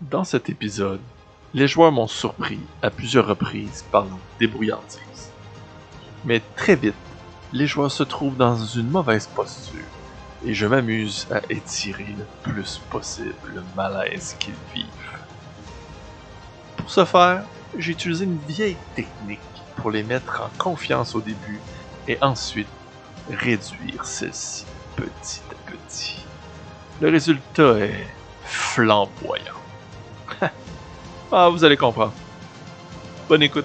Dans cet épisode, les joueurs m'ont surpris à plusieurs reprises par leur débrouillardise. Mais très vite, les joueurs se trouvent dans une mauvaise posture et je m'amuse à étirer le plus possible le malaise qu'ils vivent. Pour ce faire, j'ai utilisé une vieille technique pour les mettre en confiance au début et ensuite réduire celle-ci petit à petit. Le résultat est flamboyant. Ah, vous allez comprendre. Bonne écoute.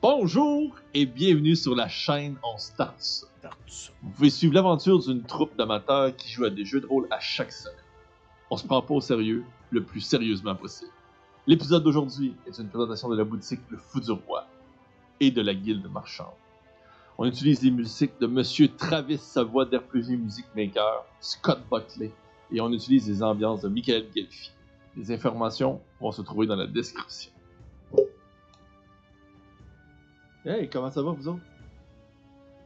Bonjour et bienvenue sur la chaîne On Start. Vous pouvez suivre l'aventure d'une troupe d'amateurs qui joue à des jeux de rôle à chaque semaine. On se prend pas au sérieux, le plus sérieusement possible. L'épisode d'aujourd'hui est une présentation de la boutique Le Fou du Roi et de la Guilde Marchande. On utilise les musiques de Monsieur Travis Savoie d'RPG Music Maker, Scott Buckley, et on utilise les ambiances de Michael Gelfi. Les informations vont se trouver dans la description. Hey, comment ça va vous autres?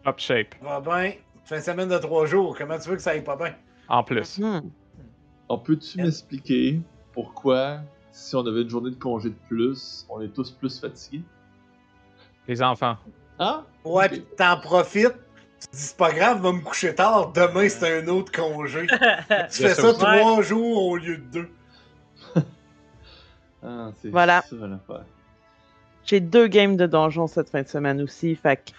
Top shape, Va bien. Fin de semaine de trois jours. Comment tu veux que ça aille pas bien? en plus. On peut-tu m'expliquer pourquoi, si on avait une journée de congé de plus, on est tous plus fatigués? Les enfants. Ah? Ouais, pis t'en profites. Tu te dis, c'est pas grave, va me coucher tard. Demain, c'est un autre congé. tu fais ça trois jours au lieu de deux. Ah, c'est Voilà. ça l'affaire. J'ai deux games de donjon cette fin de semaine aussi, fait que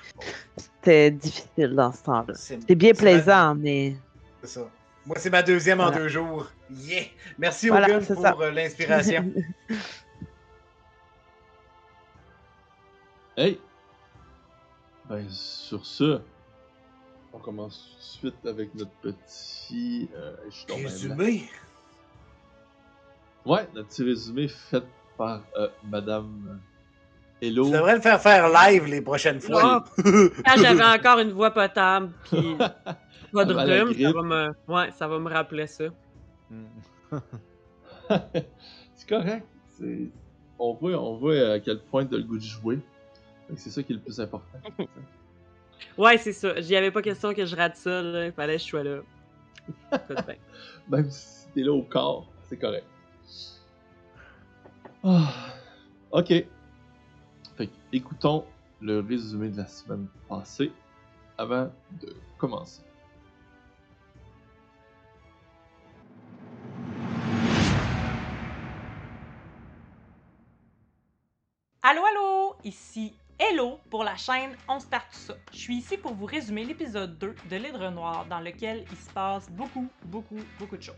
c'était difficile dans ce temps-là. C'est bien ma- plaisant, mais C'est ça. Moi, c'est ma deuxième en deux jours. Yeah! Merci, Voilà, pour euh, l'inspiration. Hey! Ben, sur ce, on commence tout de suite avec notre petit. Euh, je. Résumé. Ouais, notre petit résumé fait par euh, Madame Hello. Tu devrais le faire faire live les prochaines fois. Quand j'avais encore une voix potable, puis pas de rhume, ça va, me... ouais, ça va me rappeler ça. c'est correct. On, voit, on voit à quel point t'as le goût de jouer. C'est ça qui est le plus important. Ouais, c'est ça. J'y avais pas question que je rate ça, là. Il fallait que je sois là. Même si t'es là au corps, c'est correct. Ah, ok. Fait écoutons le résumé de la semaine passée avant de commencer. Allô, allô! Ici Hello pour la chaîne On Start. Je suis ici pour vous résumer l'épisode 2 de l'Hydre Noir dans lequel il se passe beaucoup, beaucoup, beaucoup de choses.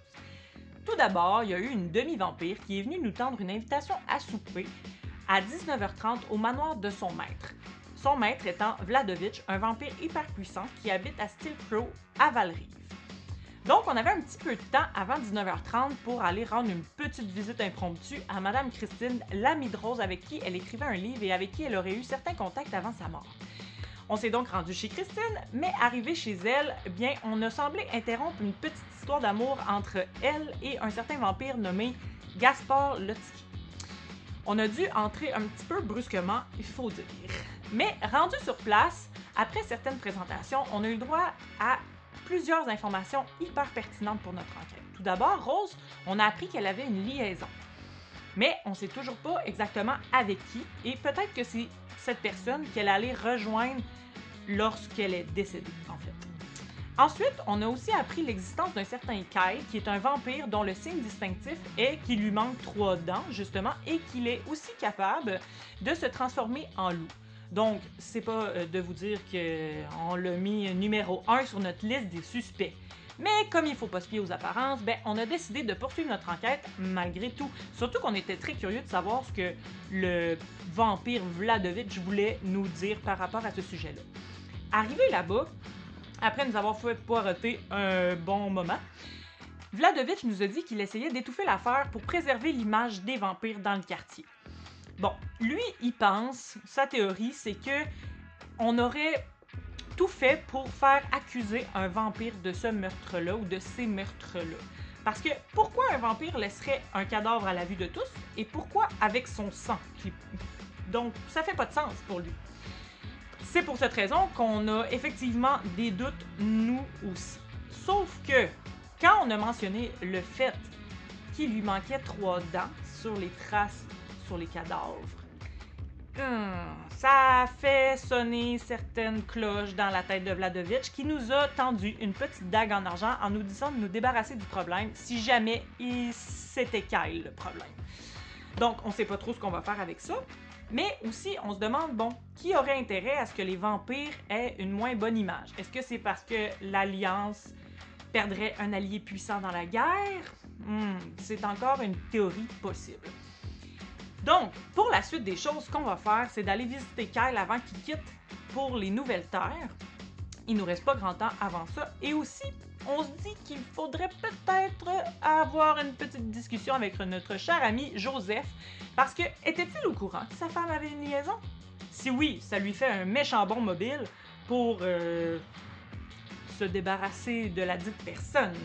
Tout d'abord, il y a eu une demi-vampire qui est venue nous tendre une invitation à souper à 19h30 au manoir de son maître. Son maître étant Vladovitch, un vampire hyper puissant qui habite à Steel Crow à Valrive. Donc, on avait un petit peu de temps avant 19h30 pour aller rendre une petite visite impromptue à Madame Christine Lamidrose avec qui elle écrivait un livre et avec qui elle aurait eu certains contacts avant sa mort. On s'est donc rendu chez Christine, mais arrivé chez elle, bien, on a semblé interrompre une petite histoire d'amour entre elle et un certain vampire nommé Gaspard Lotsky. On a dû entrer un petit peu brusquement, il faut dire. Mais rendu sur place, après certaines présentations, on a eu le droit à plusieurs informations hyper pertinentes pour notre enquête. Tout d'abord, Rose, on a appris qu'elle avait une liaison. Mais on sait toujours pas exactement avec qui, et peut-être que c'est cette personne qu'elle allait rejoindre lorsqu'elle est décédée, en fait. Ensuite, on a aussi appris l'existence d'un certain Kai, qui est un vampire dont le signe distinctif est qu'il lui manque trois dents, justement, et qu'il est aussi capable de se transformer en loup. Donc, c'est pas euh, de vous dire qu'on l'a mis numéro 1 sur notre liste des suspects. Mais comme il faut pas se fier aux apparences, ben, on a décidé de poursuivre notre enquête malgré tout. Surtout qu'on était très curieux de savoir ce que le vampire Vladovitch voulait nous dire par rapport à ce sujet-là. Arrivé là-bas, après nous avoir fait poireter un bon moment, Vladovitch nous a dit qu'il essayait d'étouffer l'affaire pour préserver l'image des vampires dans le quartier. Bon, lui, il pense, sa théorie, c'est que on aurait tout fait pour faire accuser un vampire de ce meurtre-là ou de ces meurtres-là. Parce que pourquoi un vampire laisserait un cadavre à la vue de tous et pourquoi avec son sang, Donc, ça fait pas de sens pour lui. C'est pour cette raison qu'on a effectivement des doutes, nous aussi. Sauf que, quand on a mentionné le fait qu'il lui manquait trois dents sur les traces sur les cadavres, hum, ça fait sonner certaines cloches dans la tête de Vladovitch qui nous a tendu une petite dague en argent en nous disant de nous débarrasser du problème si jamais il c'était Kyle le problème. Donc, on sait pas trop ce qu'on va faire avec ça. Mais aussi, on se demande, bon, qui aurait intérêt à ce que les vampires aient une moins bonne image? Est-ce que c'est parce que l'Alliance perdrait un allié puissant dans la guerre? Hmm, c'est encore une théorie possible. Donc, pour la suite des choses, qu'on va faire, c'est d'aller visiter Kyle avant qu'il quitte pour les Nouvelles Terres. Il nous reste pas grand temps avant ça. Et aussi, on se dit qu'il faudrait peut-être avoir une petite discussion avec notre cher ami Joseph, parce que était-il au courant que sa femme avait une liaison? Si oui, ça lui fait un méchant bon mobile pour euh, se débarrasser de la dite personne.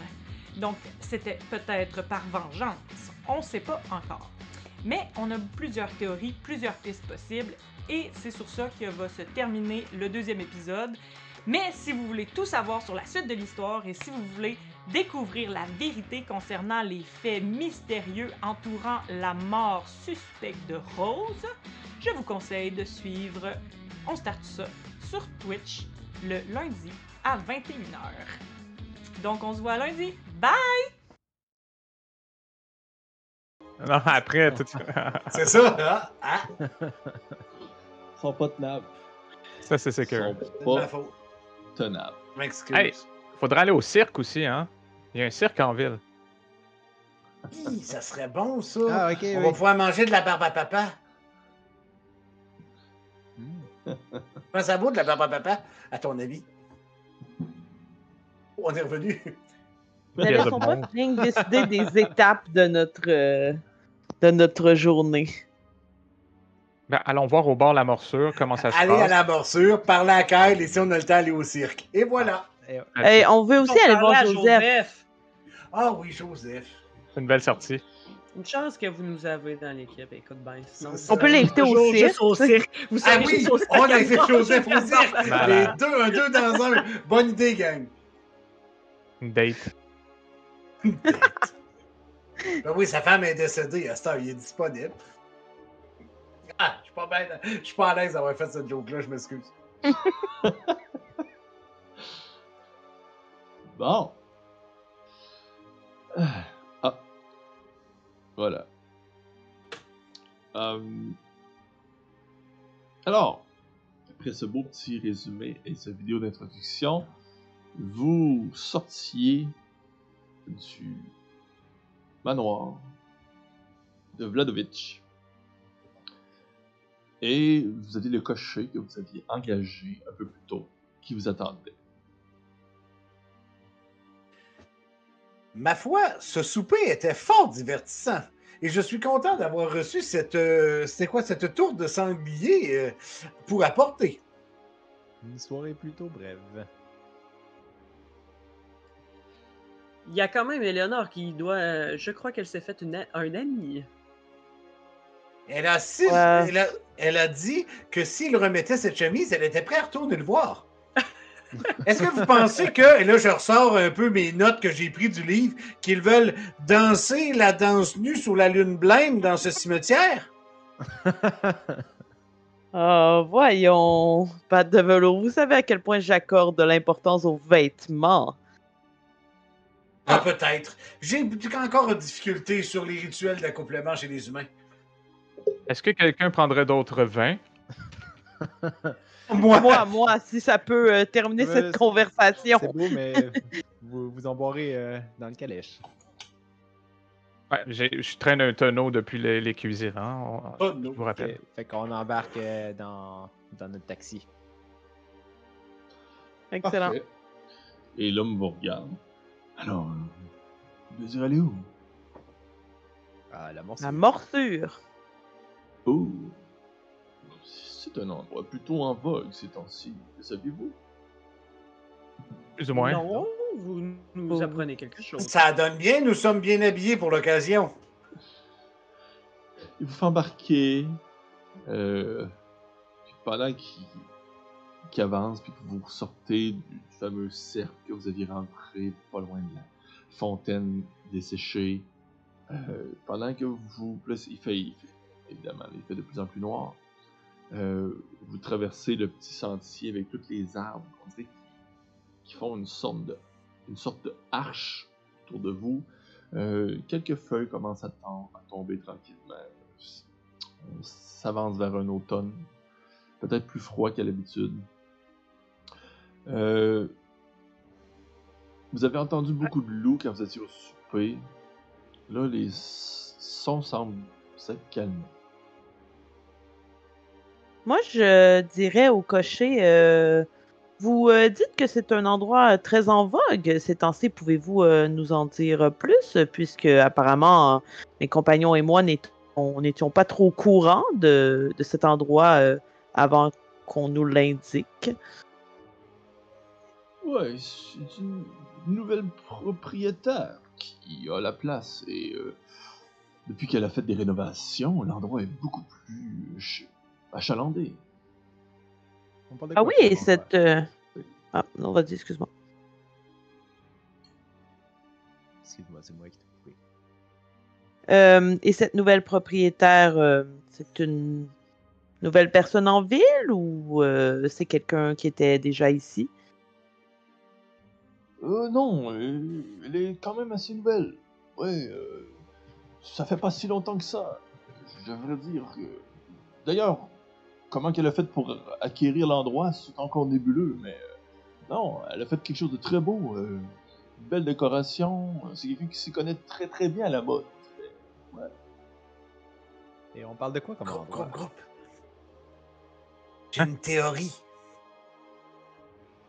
Donc, c'était peut-être par vengeance. On ne sait pas encore. Mais on a plusieurs théories, plusieurs pistes possibles, et c'est sur ça que va se terminer le deuxième épisode. Mais si vous voulez tout savoir sur la suite de l'histoire et si vous voulez découvrir la vérité concernant les faits mystérieux entourant la mort suspecte de Rose, je vous conseille de suivre On start ça sur Twitch le lundi à 21h. Donc on se voit lundi. Bye! Non, après, tout C'est ça, hein? Ah, Ils sont pas tenables. ça, c'est Ils sécure. sont de ma pas tenables. Je m'excuse. Hey. Faudrait aller au cirque aussi, hein? Il y a un cirque en ville. Hi, ça serait bon, ça. Ah, ok, On oui. va pouvoir manger de la barbe à papa. Hmm. Comment ça vaut de la barbe à papa, à ton avis? On est revenu. Mais Il y a de laissons pas bon. bien décider des étapes de notre, euh, de notre journée. Ben, allons voir au bord la morsure comment ça se Aller à passe. la morsure, parler à Kyle et si on a le temps, aller au cirque. Et voilà. Et- Hey, on veut aussi On aller voir à Joseph. Ah oui, Joseph. C'est une belle sortie. Une chance que vous nous avez dans l'équipe, écoute bien. Sinon, On peut l'inviter au cirque. juste au cirque. Vous Ah savez, oui, on à a fait manger Joseph au cirque. Les deux, un deux dans un. Bonne idée, gang. Une date. Ben oui, sa femme est décédée. Il est disponible. Ah, je suis pas bien. Je suis pas à l'aise d'avoir fait cette joke-là, je m'excuse. Bon. Ah. Voilà. Euh, Alors, après ce beau petit résumé et cette vidéo d'introduction, vous sortiez du manoir de Vladovitch. Et vous aviez le cocher que vous aviez engagé un peu plus tôt, qui vous attendait. Ma foi, ce souper était fort divertissant. Et je suis content d'avoir reçu cette. euh, C'était quoi, cette tour de sanglier euh, pour apporter. Une soirée plutôt brève. Il y a quand même Eleonore qui doit. euh, Je crois qu'elle s'est fait une a- un ami. Elle a, si- Ouais. elle, a, elle a dit que s'il remettait cette chemise, elle était prête à retourner le voir. Est-ce que vous pensez que, et là je ressors un peu mes notes que j'ai prises du livre, qu'ils veulent danser la danse nue sous la lune blême dans ce cimetière? Ah, voyons, pas de velours. Vous savez à quel point j'accorde de l'importance aux vêtements. Ah, peut-être. J'ai encore une difficulté sur les rituels d'accouplement chez les humains. Est-ce que quelqu'un prendrait d'autres vins? Moi, Moi, moi, si ça peut euh, terminer cette conversation. C'est beau, mais vous, vous en boirez euh, dans le calèche. Ouais, j'ai- je traîne un tonneau depuis les, les cuisines, hein, on- Oh, je non. vous rappelle. Fait, fait qu'on embarque euh, dans, dans notre taxi. Excellent. Parfait. Et l'homme vous regarde. Alors, euh, vous désirez aller où? Ah, la morsure. La morsure. Oh, c'est un endroit plutôt en vogue ces temps-ci. Le saviez-vous? Plus ou moins. Non, vous nous Oh. apprenez quelque chose. ça donne bien, nous sommes bien habillés pour l'occasion. Il vous fait embarquer Euh, pendant qu'il qu'il avance, puis que vous sortez du, fameux cercle que vous aviez rentré pas loin de la fontaine desséchée, euh, pendant que vous... là, il, fait, évidemment, il fait de plus en plus noir. Euh, vous traversez le petit sentier avec tous les arbres, on dirait, qui font une sorte de, une sorte de arche autour de vous. Euh, quelques feuilles commencent à tomber tranquillement. On s'avance vers un automne, peut-être plus froid qu'à l'habitude. Euh, vous avez entendu beaucoup de loups quand vous étiez au souper. Là, les sons semblent s'être calmés. Moi, je dirais au cocher, euh, vous euh, dites que c'est un endroit très en vogue ces temps-ci. Pouvez-vous nous en dire plus, puisque apparemment mes compagnons et moi n'étions on n'étions pas trop au courant de, cet endroit avant qu'on nous l'indique. Ouais, c'est une nouvelle propriétaire qui a la place et euh, depuis qu'elle a fait des rénovations, l'endroit est beaucoup plus ch- achalandé. On parle de Ah quoi, oui, et cette... euh, Ah, non, vas-y, excuse-moi. Excuse-moi, c'est moi qui t'ai coupé. Euh, et cette nouvelle propriétaire, euh, c'est une nouvelle personne en ville ou euh, c'est quelqu'un qui était déjà ici? Euh, non, euh, elle est quand même assez nouvelle. Ouais, euh, ça fait pas si longtemps que ça. Je devrais dire que. D'ailleurs, comment qu'elle a fait pour acquérir l'endroit, c'est encore nébuleux, mais. euh, non, elle a fait quelque chose de très beau. euh, une belle décoration. C'est quelqu'un qui s'y connaît très très bien à la mode. Et on parle de quoi comme Groupe, endroit? groupe, groupe. J'ai une théorie.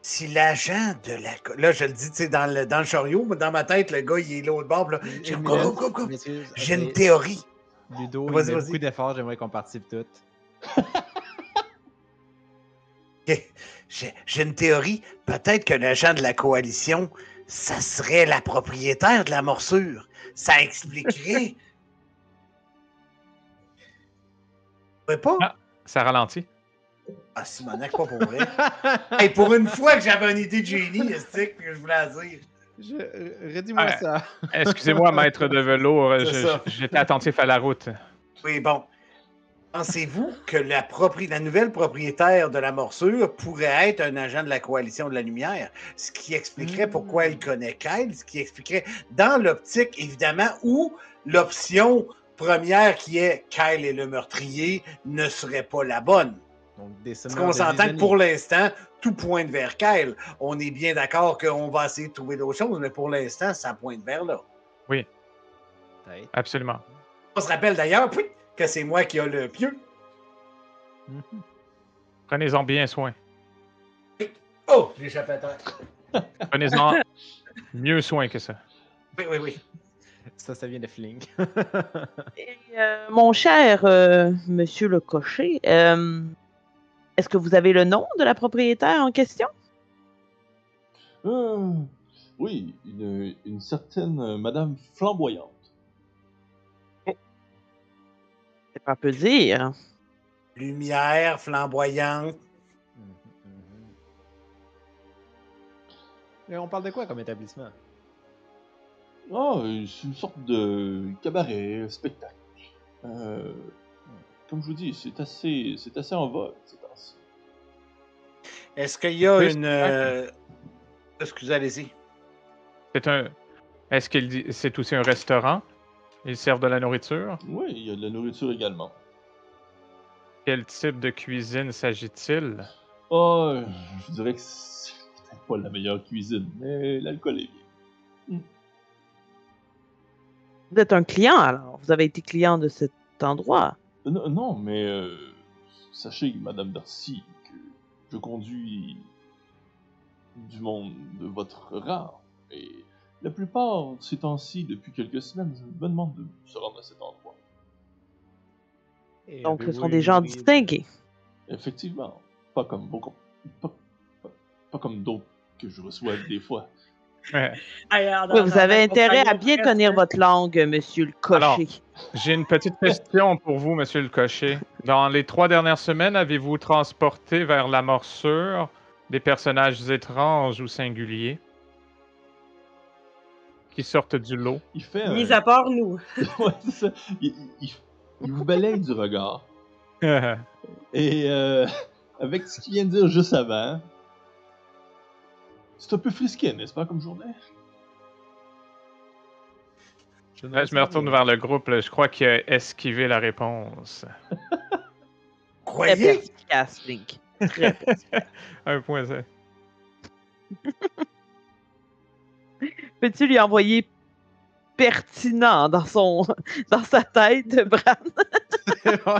Si l'agent de la... Là, je le dis, tu sais, dans le, dans le chariot, mais dans ma tête, le gars, il est l'autre bord. j'ai une théorie. Ludo, il Vas-y, met beaucoup d'efforts, j'aimerais qu'on participe toutes. J'ai j'ai une théorie. Peut-être que l'agent de la coalition, ça serait la propriétaire de la morsure. Ça expliquerait. Pas? Ah. Ça ralentit. Ah, Simonac, pas pour vrai. Hey, pour une fois que j'avais une idée de génie, que je voulais la dire. Je, euh, redis-moi Ah, ça. Excusez-moi, maître de velours, je- j'étais attentif à la route. Oui, bon. Pensez-vous que la, propri- la nouvelle propriétaire de la morsure pourrait être un agent de la coalition de la lumière? Ce qui expliquerait pourquoi elle connaît Kyle, ce qui expliquerait dans l'optique, évidemment, où l'option première qui est Kyle est le meurtrier ne serait pas la bonne. Donc, des Parce qu'on s'entend que pour l'instant, tout pointe vers Kyle. On est bien d'accord qu'on va essayer de trouver d'autres choses, mais pour l'instant, ça pointe vers là. Peut-être. Absolument. On se rappelle d'ailleurs puis, que c'est moi qui ai le pieu. Mhm. Prenez-en bien soin. Oh, l'échappatoire. Prenez-en mieux soin que ça. Oui, oui, oui. Ça, ça vient de Fling. Et, euh, mon cher euh, monsieur le cocher, euh, est-ce que vous avez le nom de la propriétaire en question? Euh, oui, une, une certaine euh, Madame Flamboyante. C'est pas peu dire. Lumière flamboyante. Mhm. Et on parle de quoi comme établissement? Euh, c'est une sorte de cabaret, spectacle. Euh, comme je vous dis, c'est assez, c'est assez en vogue. Est-ce qu'il y a Oui, une. euh, Excusez, allez-y. C'est un. Est-ce qu'il dit c'est aussi un restaurant? Ils servent de la nourriture? Oui, il y a de la nourriture également. Quel type de cuisine s'agit-il? Ah, je dirais que c'est peut-être pas la meilleure cuisine, mais l'alcool est bien. Vous êtes un client alors. Vous avez été client de cet endroit. Non, non, mais euh, sachez, Madame Darcy, je conduis du monde de votre rang. Et la plupart, ces temps-ci, depuis quelques semaines, me demandent de se rendre à cet endroit. Et Donc, ce sont des gens distingués. Effectivement, pas comme beaucoup, pas, pas- pas comme d'autres que je reçois des fois. Ouais. Alors, dans- Oui, vous avez intérêt à bien tenir votre langue, monsieur le Alors, cocher. J'ai une petite question pour vous, monsieur le cocher. Dans les trois dernières semaines, avez-vous transporté vers la morsure des personnages étranges ou singuliers qui sortent du lot? Il fait un... Mis à part nous. Ouais, c'est ça. Il, il- il vous balaye du regard. Et euh, avec ce qu'il vient de dire juste avant, c'est un peu frisqué, n'est-ce pas, comme journée? Je me retourne vers le groupe. là. Je crois qu'il a esquivé la réponse. Très Croyez? perspicace, Link. Très perspicace. Un point zéro. Peux-tu lui envoyer pertinent dans son dans sa tête, Bran?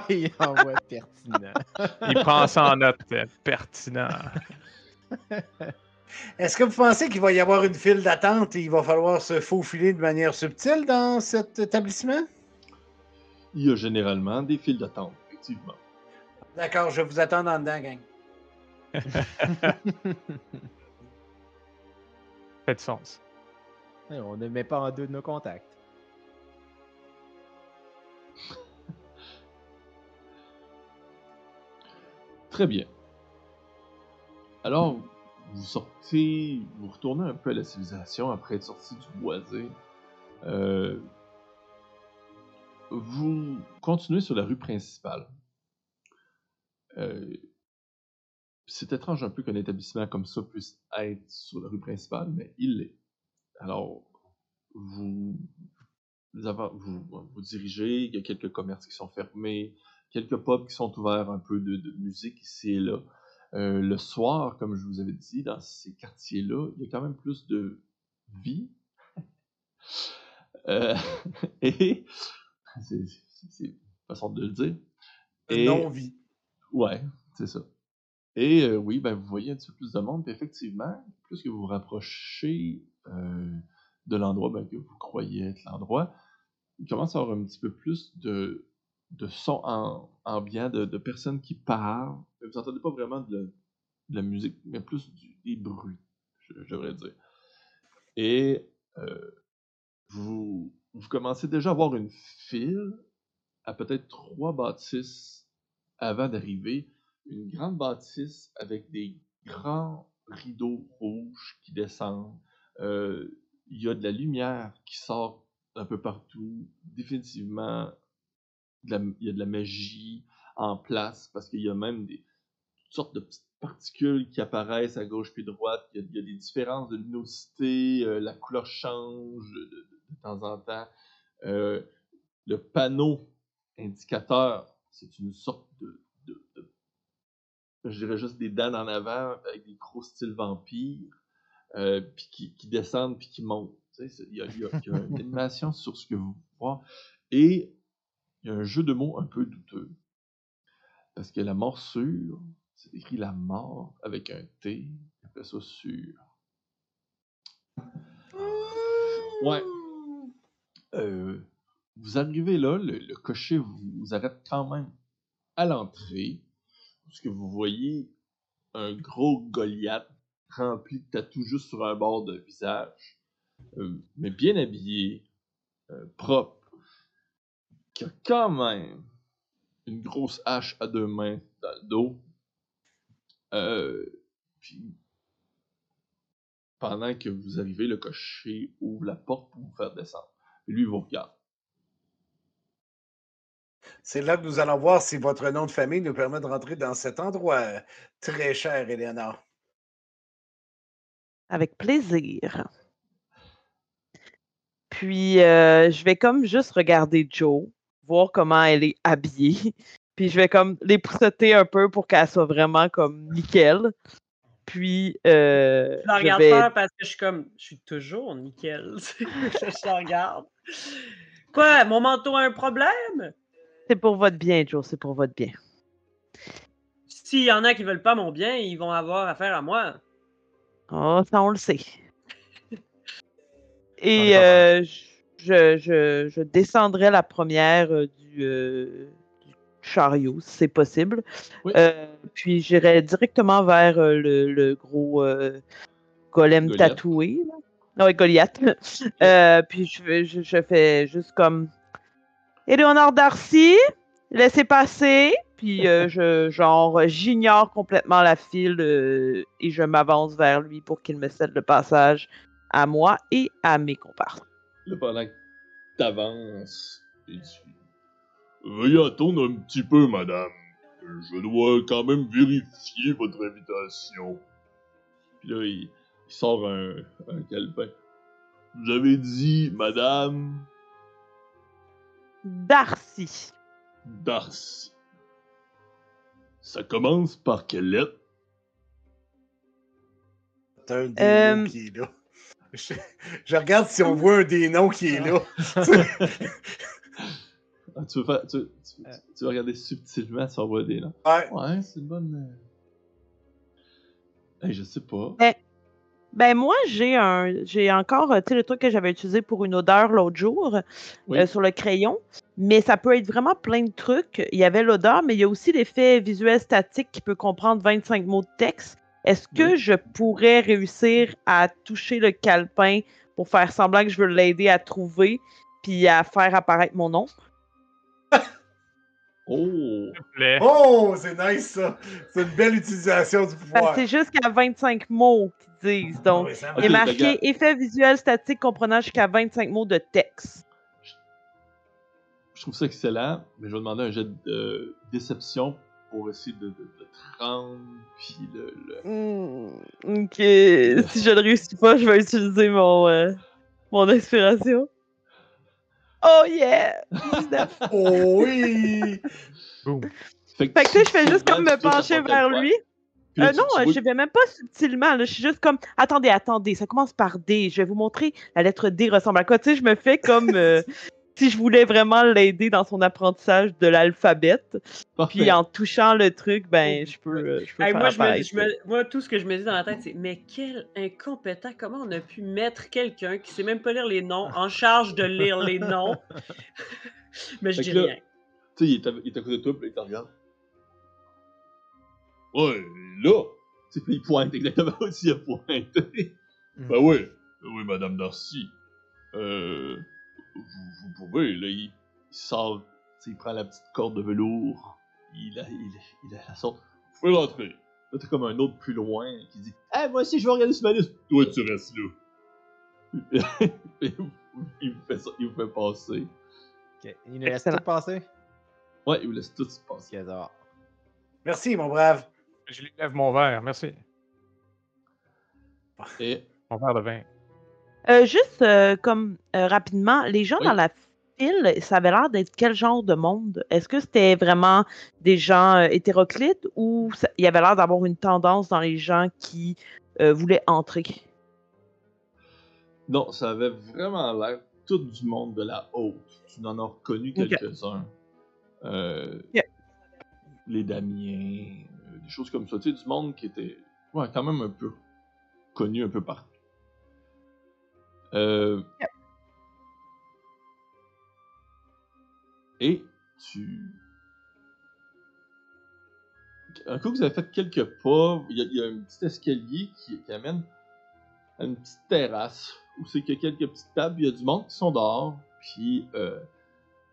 Il envoie pertinent. Il prend ça en note. euh, Pertinent. Est-ce que vous pensez qu'il va y avoir une file d'attente et il va falloir se faufiler de manière subtile dans cet établissement? Il y a généralement des files d'attente, effectivement. D'accord, je vous attends en dedans, gang. Fait de sens. On ne met pas en doute nos contacts. Très bien. Alors, vous sortez, vous retournez un peu à la civilisation après être sorti du boisé. Euh, vous continuez sur la rue principale. Euh, c'est étrange un peu qu'un établissement comme ça puisse être sur la rue principale, mais il l'est. Alors, vous, vous, dirigez, il y a quelques commerces qui sont fermés, quelques pubs qui sont ouverts, un peu de musique ici et là. Euh, le soir, comme je vous avais dit, dans ces quartiers-là, il y a quand même plus de vie. Euh, et c'est une façon de le dire. Et- Non-vie. Ouais, c'est ça. Et euh, oui, ben, vous voyez un petit peu plus de monde, puis effectivement, plus que vous vous rapprochez de l'endroit ben, que vous croyez être l'endroit, il commence à y avoir un petit peu plus de, de sons en, ambiants, de, de personnes qui parlent. Vous n'entendez pas vraiment de de la musique, mais plus du- des bruits, devrais dire. Et euh, vous, vous commencez déjà à avoir une file à peut-être trois bâtisses avant d'arriver. Une grande bâtisse avec des grands rideaux rouges qui descendent. Euh, Il y a de la lumière qui sort un peu partout. Définitivement, il y a de la magie en place parce qu'il y a même des toutes sortes de petites particules qui apparaissent à gauche puis droite. Il y a, des différences de luminosité, euh, la couleur change de, temps en temps. Euh, le panneau indicateur, c'est une sorte de, je dirais juste des dents en avant avec des gros styles vampires, euh, puis qui, descendent puis qui montent. Il y, a, il y a- il y a une animation sur ce que vous voyez. Et il y a un jeu de mots un peu douteux. Parce que la morsure, c'est écrit la mort avec un T, après ça sur. Ouais. Euh, vous arrivez là, le, le cocher vous, vous arrête quand même à l'entrée, parce que vous voyez un gros Goliath rempli de tatous juste sur un bord de visage, euh, mais bien habillé, euh, propre, qui a quand même une grosse hache à deux mains dans le dos. Euh, puis, pendant que vous arrivez, le cocher ouvre la porte pour vous faire descendre. Et lui, il vous regarde. C'est là que nous allons voir si votre nom de famille nous permet de rentrer dans cet endroit, euh, très cher, Eleonore. Avec plaisir. Puis, euh, je vais comme juste regarder Joe, voir comment elle est habillée. Puis, je vais comme l'épousseter un peu pour qu'elle soit vraiment comme nickel. Puis, euh, Je la regarde vais- faire parce que je suis comme, je suis toujours nickel. je la regarde. Quoi, mon manteau a un problème? c'est pour votre bien, Joe, c'est pour votre bien. S'il y en a qui veulent pas mon bien, ils vont avoir affaire à moi. Oh, ça, on le sait. Et pas euh, je, je, je descendrai la première euh, du, euh, du chariot, si c'est possible. Oui. Euh, puis j'irai directement vers le, le gros golem Goliath. tatoué. là. Ah ouais, Goliath. Puis je, fais- je, je fais juste comme Éléonore Darcy, laissez passer. Puis euh, je, genre, j'ignore complètement la file euh, et je m'avance vers lui pour qu'il me cède le passage à moi et à mes comparses. Là, pendant que t'avances, il dit Veuillez attendre un petit peu, madame? Je dois quand même vérifier votre invitation. Puis là, il, il sort un, un calepin. Vous avez dit, madame? Darcy. Darcy. Ça commence par quelle lettre? T'as un Euh, qui est là. Je, je regarde si on voit un des noms qui est là. Ah, tu, veux faire, tu, tu- tu veux regarder subtilement si on voit des noms? Ouais. Ouais, c'est une bonne. euh, Hey, je sais pas. Ben moi, j'ai un j'ai encore, euh, tu sais, le truc que j'avais utilisé pour une odeur l'autre jour Oui. euh, sur le crayon. Mais ça peut être vraiment plein de trucs. Il y avait l'odeur, mais il y a aussi l'effet visuel statique qui peut comprendre 25 mots de texte. Est-ce que Oui. je pourrais réussir à toucher le calepin pour faire semblant que je veux l'aider à trouver puis à faire apparaître mon nom? Oh! Oh, c'est nice ça. C'est une belle utilisation du Parce pouvoir. c'est jusqu'à 25 mots qu'ils disent. Donc, Ouais, ça il est Ok, marqué effet visuel statique comprenant jusqu'à 25 mots de texte. Je trouve ça excellent, mais je vais demander un jet de euh, déception pour essayer de, de, de te rendre, puis le... le- Hmm, ok. Si je ne réussis pas, je vais utiliser mon, euh, mon inspiration. Oh yeah! 19. Oh oui! Fait que tu sais, je fais juste comme me pencher vers lui. Puis là, Euh, tu- non, tu euh, je vais même pas subtilement. Là. Je suis juste comme, attendez, attendez, ça commence par D. Je vais vous montrer la lettre D ressemble à quoi. Tu sais, je me fais comme euh, si je voulais vraiment l'aider dans son apprentissage de l'alphabet. Puis en touchant le truc, ben, je peux, je peux Hey, faire moi, je me, apparaître je me- moi, tout ce que je me dis dans la tête, c'est Mais quel incompétent, comment on a pu mettre quelqu'un qui sait même pas lire les noms en charge de lire les noms? Mais je Fait dis là- rien. Tu sais, il est, à, côté de toi, il te regarde. Ouais, là! Tu il pointe exactement aussi il a pointé. Ben oui, ben oui, Madame Darcy. Euh, vous, vous pouvez, là, il, il sort, tu sais, il prend la petite corde de velours, il a, il, il a la sorte. Vous pouvez rentrer. Là, t'as comme un autre plus loin qui dit Eh, moi aussi, je vais regarder sur ma liste. Toi, tu restes là. il, vous fait ça, il vous fait passer. Ok. Il nous laisse tout passer? Ouais, il vous laisse tout se passer. Merci, mon brave. Je lui lève mon verre, merci. Et Mon verre de vin. Euh, juste euh, comme euh, rapidement, les gens Oui. dans la file, ça avait l'air d'être quel genre de monde? Est-ce que c'était vraiment des gens hétéroclites ou ça- il y avait l'air d'avoir une tendance dans les gens qui voulaient entrer? Non, ça avait vraiment l'air tout du monde de la haute. Tu en as reconnu quelques-uns. Les Damiens, des choses comme ça. Tu sais, du monde qui était ouais, quand même un peu connu un peu partout. Euh, Et tu. Un coup que vous avez fait quelques pas, il y, a- il y a un petit escalier qui, qui amène à une petite terrasse où c'est qu'il y a quelques petites tables, il y a du monde qui sont dehors, puis euh,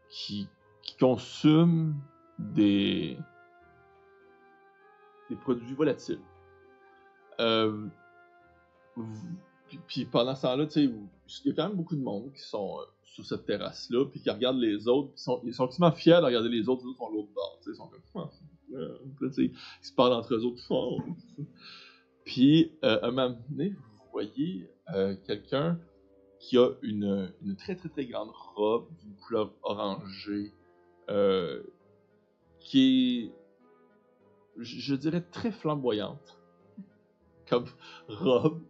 qui, qui consument des, des produits volatiles. Euh, vous- puis, puis pendant ce temps-là, tu sais, il y a quand même beaucoup de monde qui sont euh, sur cette terrasse-là, puis qui regardent les autres, ils sont extrêmement fiers de regarder les autres, les autres sont l'autre bord, tu sais, ils sont comme... Ah, euh, ils se parlent entre eux autres. Oh. Puis, euh, un moment donné, vous voyez quelqu'un qui a une, très très très grande robe d'une couleur orangée, qui est, je dirais, très flamboyante comme robe.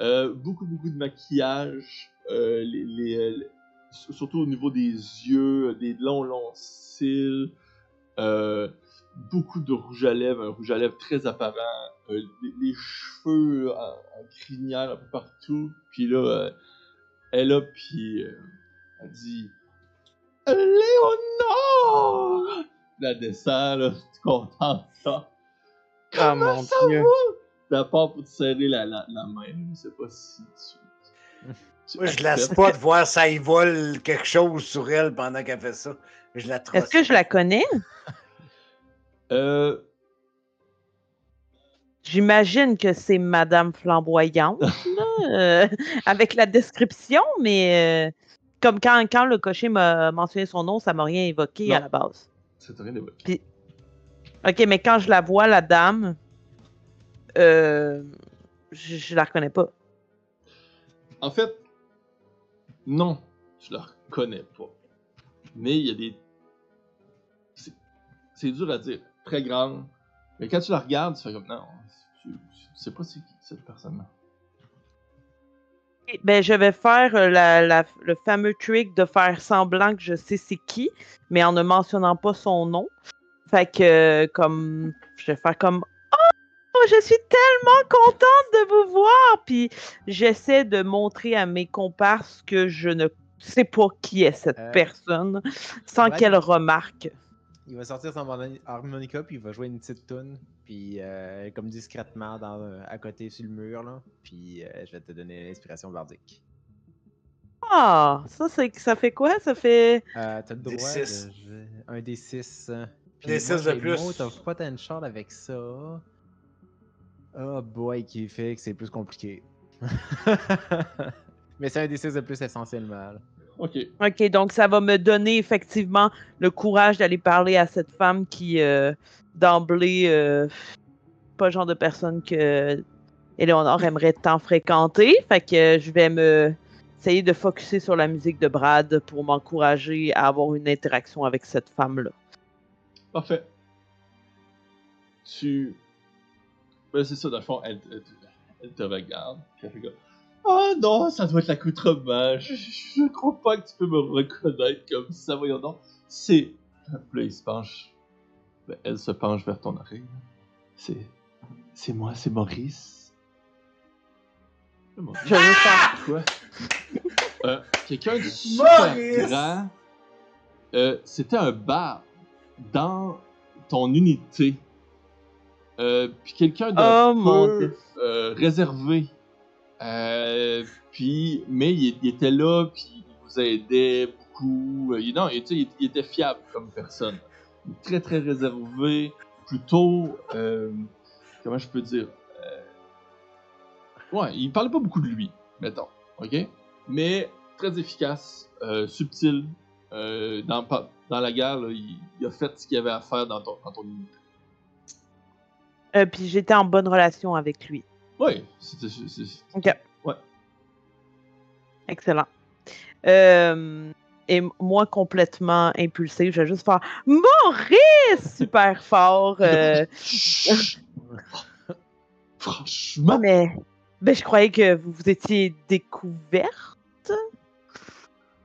Euh, beaucoup beaucoup de maquillage, euh, les, les- les- surtout au niveau des yeux, des longs longs cils. Euh, beaucoup de rouge à lèvres, un rouge à lèvres très apparent, euh, les, cheveux en, en crinière un peu partout. Puis là, euh, elle a, puis euh, elle dit Léonore! Elle descend, là, tu contente, ça. Ah, mon ça Dieu. va? Puis elle part pour te serrer la, la, la main. Je sais pas si tu. Moi, je la spot voir ça y vole quelque chose sur elle pendant qu'elle fait ça. Je la. Est-ce que je la connais? Euh, J'imagine que c'est Madame Flamboyante, là, euh, avec la description, mais euh, comme quand, quand le cocher m'a mentionné son nom, ça m'a rien évoqué à la base. c'est rien d'évoqué. Ok, mais quand je la vois, la dame, euh, je, je la reconnais pas. En fait, non, je la reconnais pas. Mais il y a des. C'est- dur à dire. Très grande. Mais quand tu la regardes, tu fais comme non. Tu sais pas c'est qui cette personne-là. Ben, je vais faire euh, la- la- le fameux trick de faire semblant que je sais c'est qui, mais en ne mentionnant pas son nom. Fait que, euh, comme, je vais faire comme je suis tellement contente de vous voir! Puis j'essaie de montrer à mes comparses que je ne sais pas qui est cette Euh, personne sans qu'elle remarque. Il va sortir son harmoni- harmonica, puis il va jouer une petite tune, puis euh, comme discrètement dans, à côté sur le mur, là. Puis euh, je vais te donner l'inspiration bardique. Ah, ça, c'est, ça fait quoi? Ça fait. Euh, T'as le Des droit six. de un des 6. Des six de plus. T'as potential avec ça. Oh boy, qui fait que c'est plus compliqué. Mais c'est un des 6 de plus essentiellement. là. Ok. Ok, donc ça va me donner effectivement le courage d'aller parler à cette femme qui, euh, d'emblée, euh, pas le genre de personne que Eleonore aimerait tant fréquenter. Fait que je vais me essayer de focuser sur la musique de Brad pour m'encourager à avoir une interaction avec cette femme-là. Parfait. Tu. Ben, c'est ça, dans le fond, elle, elle te- elle te regarde. puis Elle fait comme. Oh non, ça doit être l'accoutrement. Je, je, je crois pas que tu peux me reconnaître comme ça, voyons donc. C'est. Là, il se penche. Ben, elle se penche vers ton oreille. C'est. C'est moi, c'est Maurice. C'est Maurice. Je faire. Quoi? Euh, Quelqu'un de super Maurice! grand. Euh, C'était un bar dans ton unité. Euh, puis quelqu'un d'un Oh, peu euh, réservé. Euh, puis, mais il, il était là, puis il vous aidait beaucoup. Euh, il- non, il, tu sais, il- il était fiable comme personne. Très très réservé, plutôt. comment je peux dire? Ouais, il parlait pas beaucoup de lui, mettons. Ok? Mais très efficace, subtil. dans, la guerre, là, il, il a fait ce qu'il avait à faire dans ton, dans ton unité. Euh, puis j'étais en bonne relation avec lui. Ouais, c'était. Ok. Ouais. Excellent. Euh, et moi, complètement impulsé, je vais juste faire Maurice super fort. euh! Franchement, mais ben, je croyais que vous vous étiez découvert.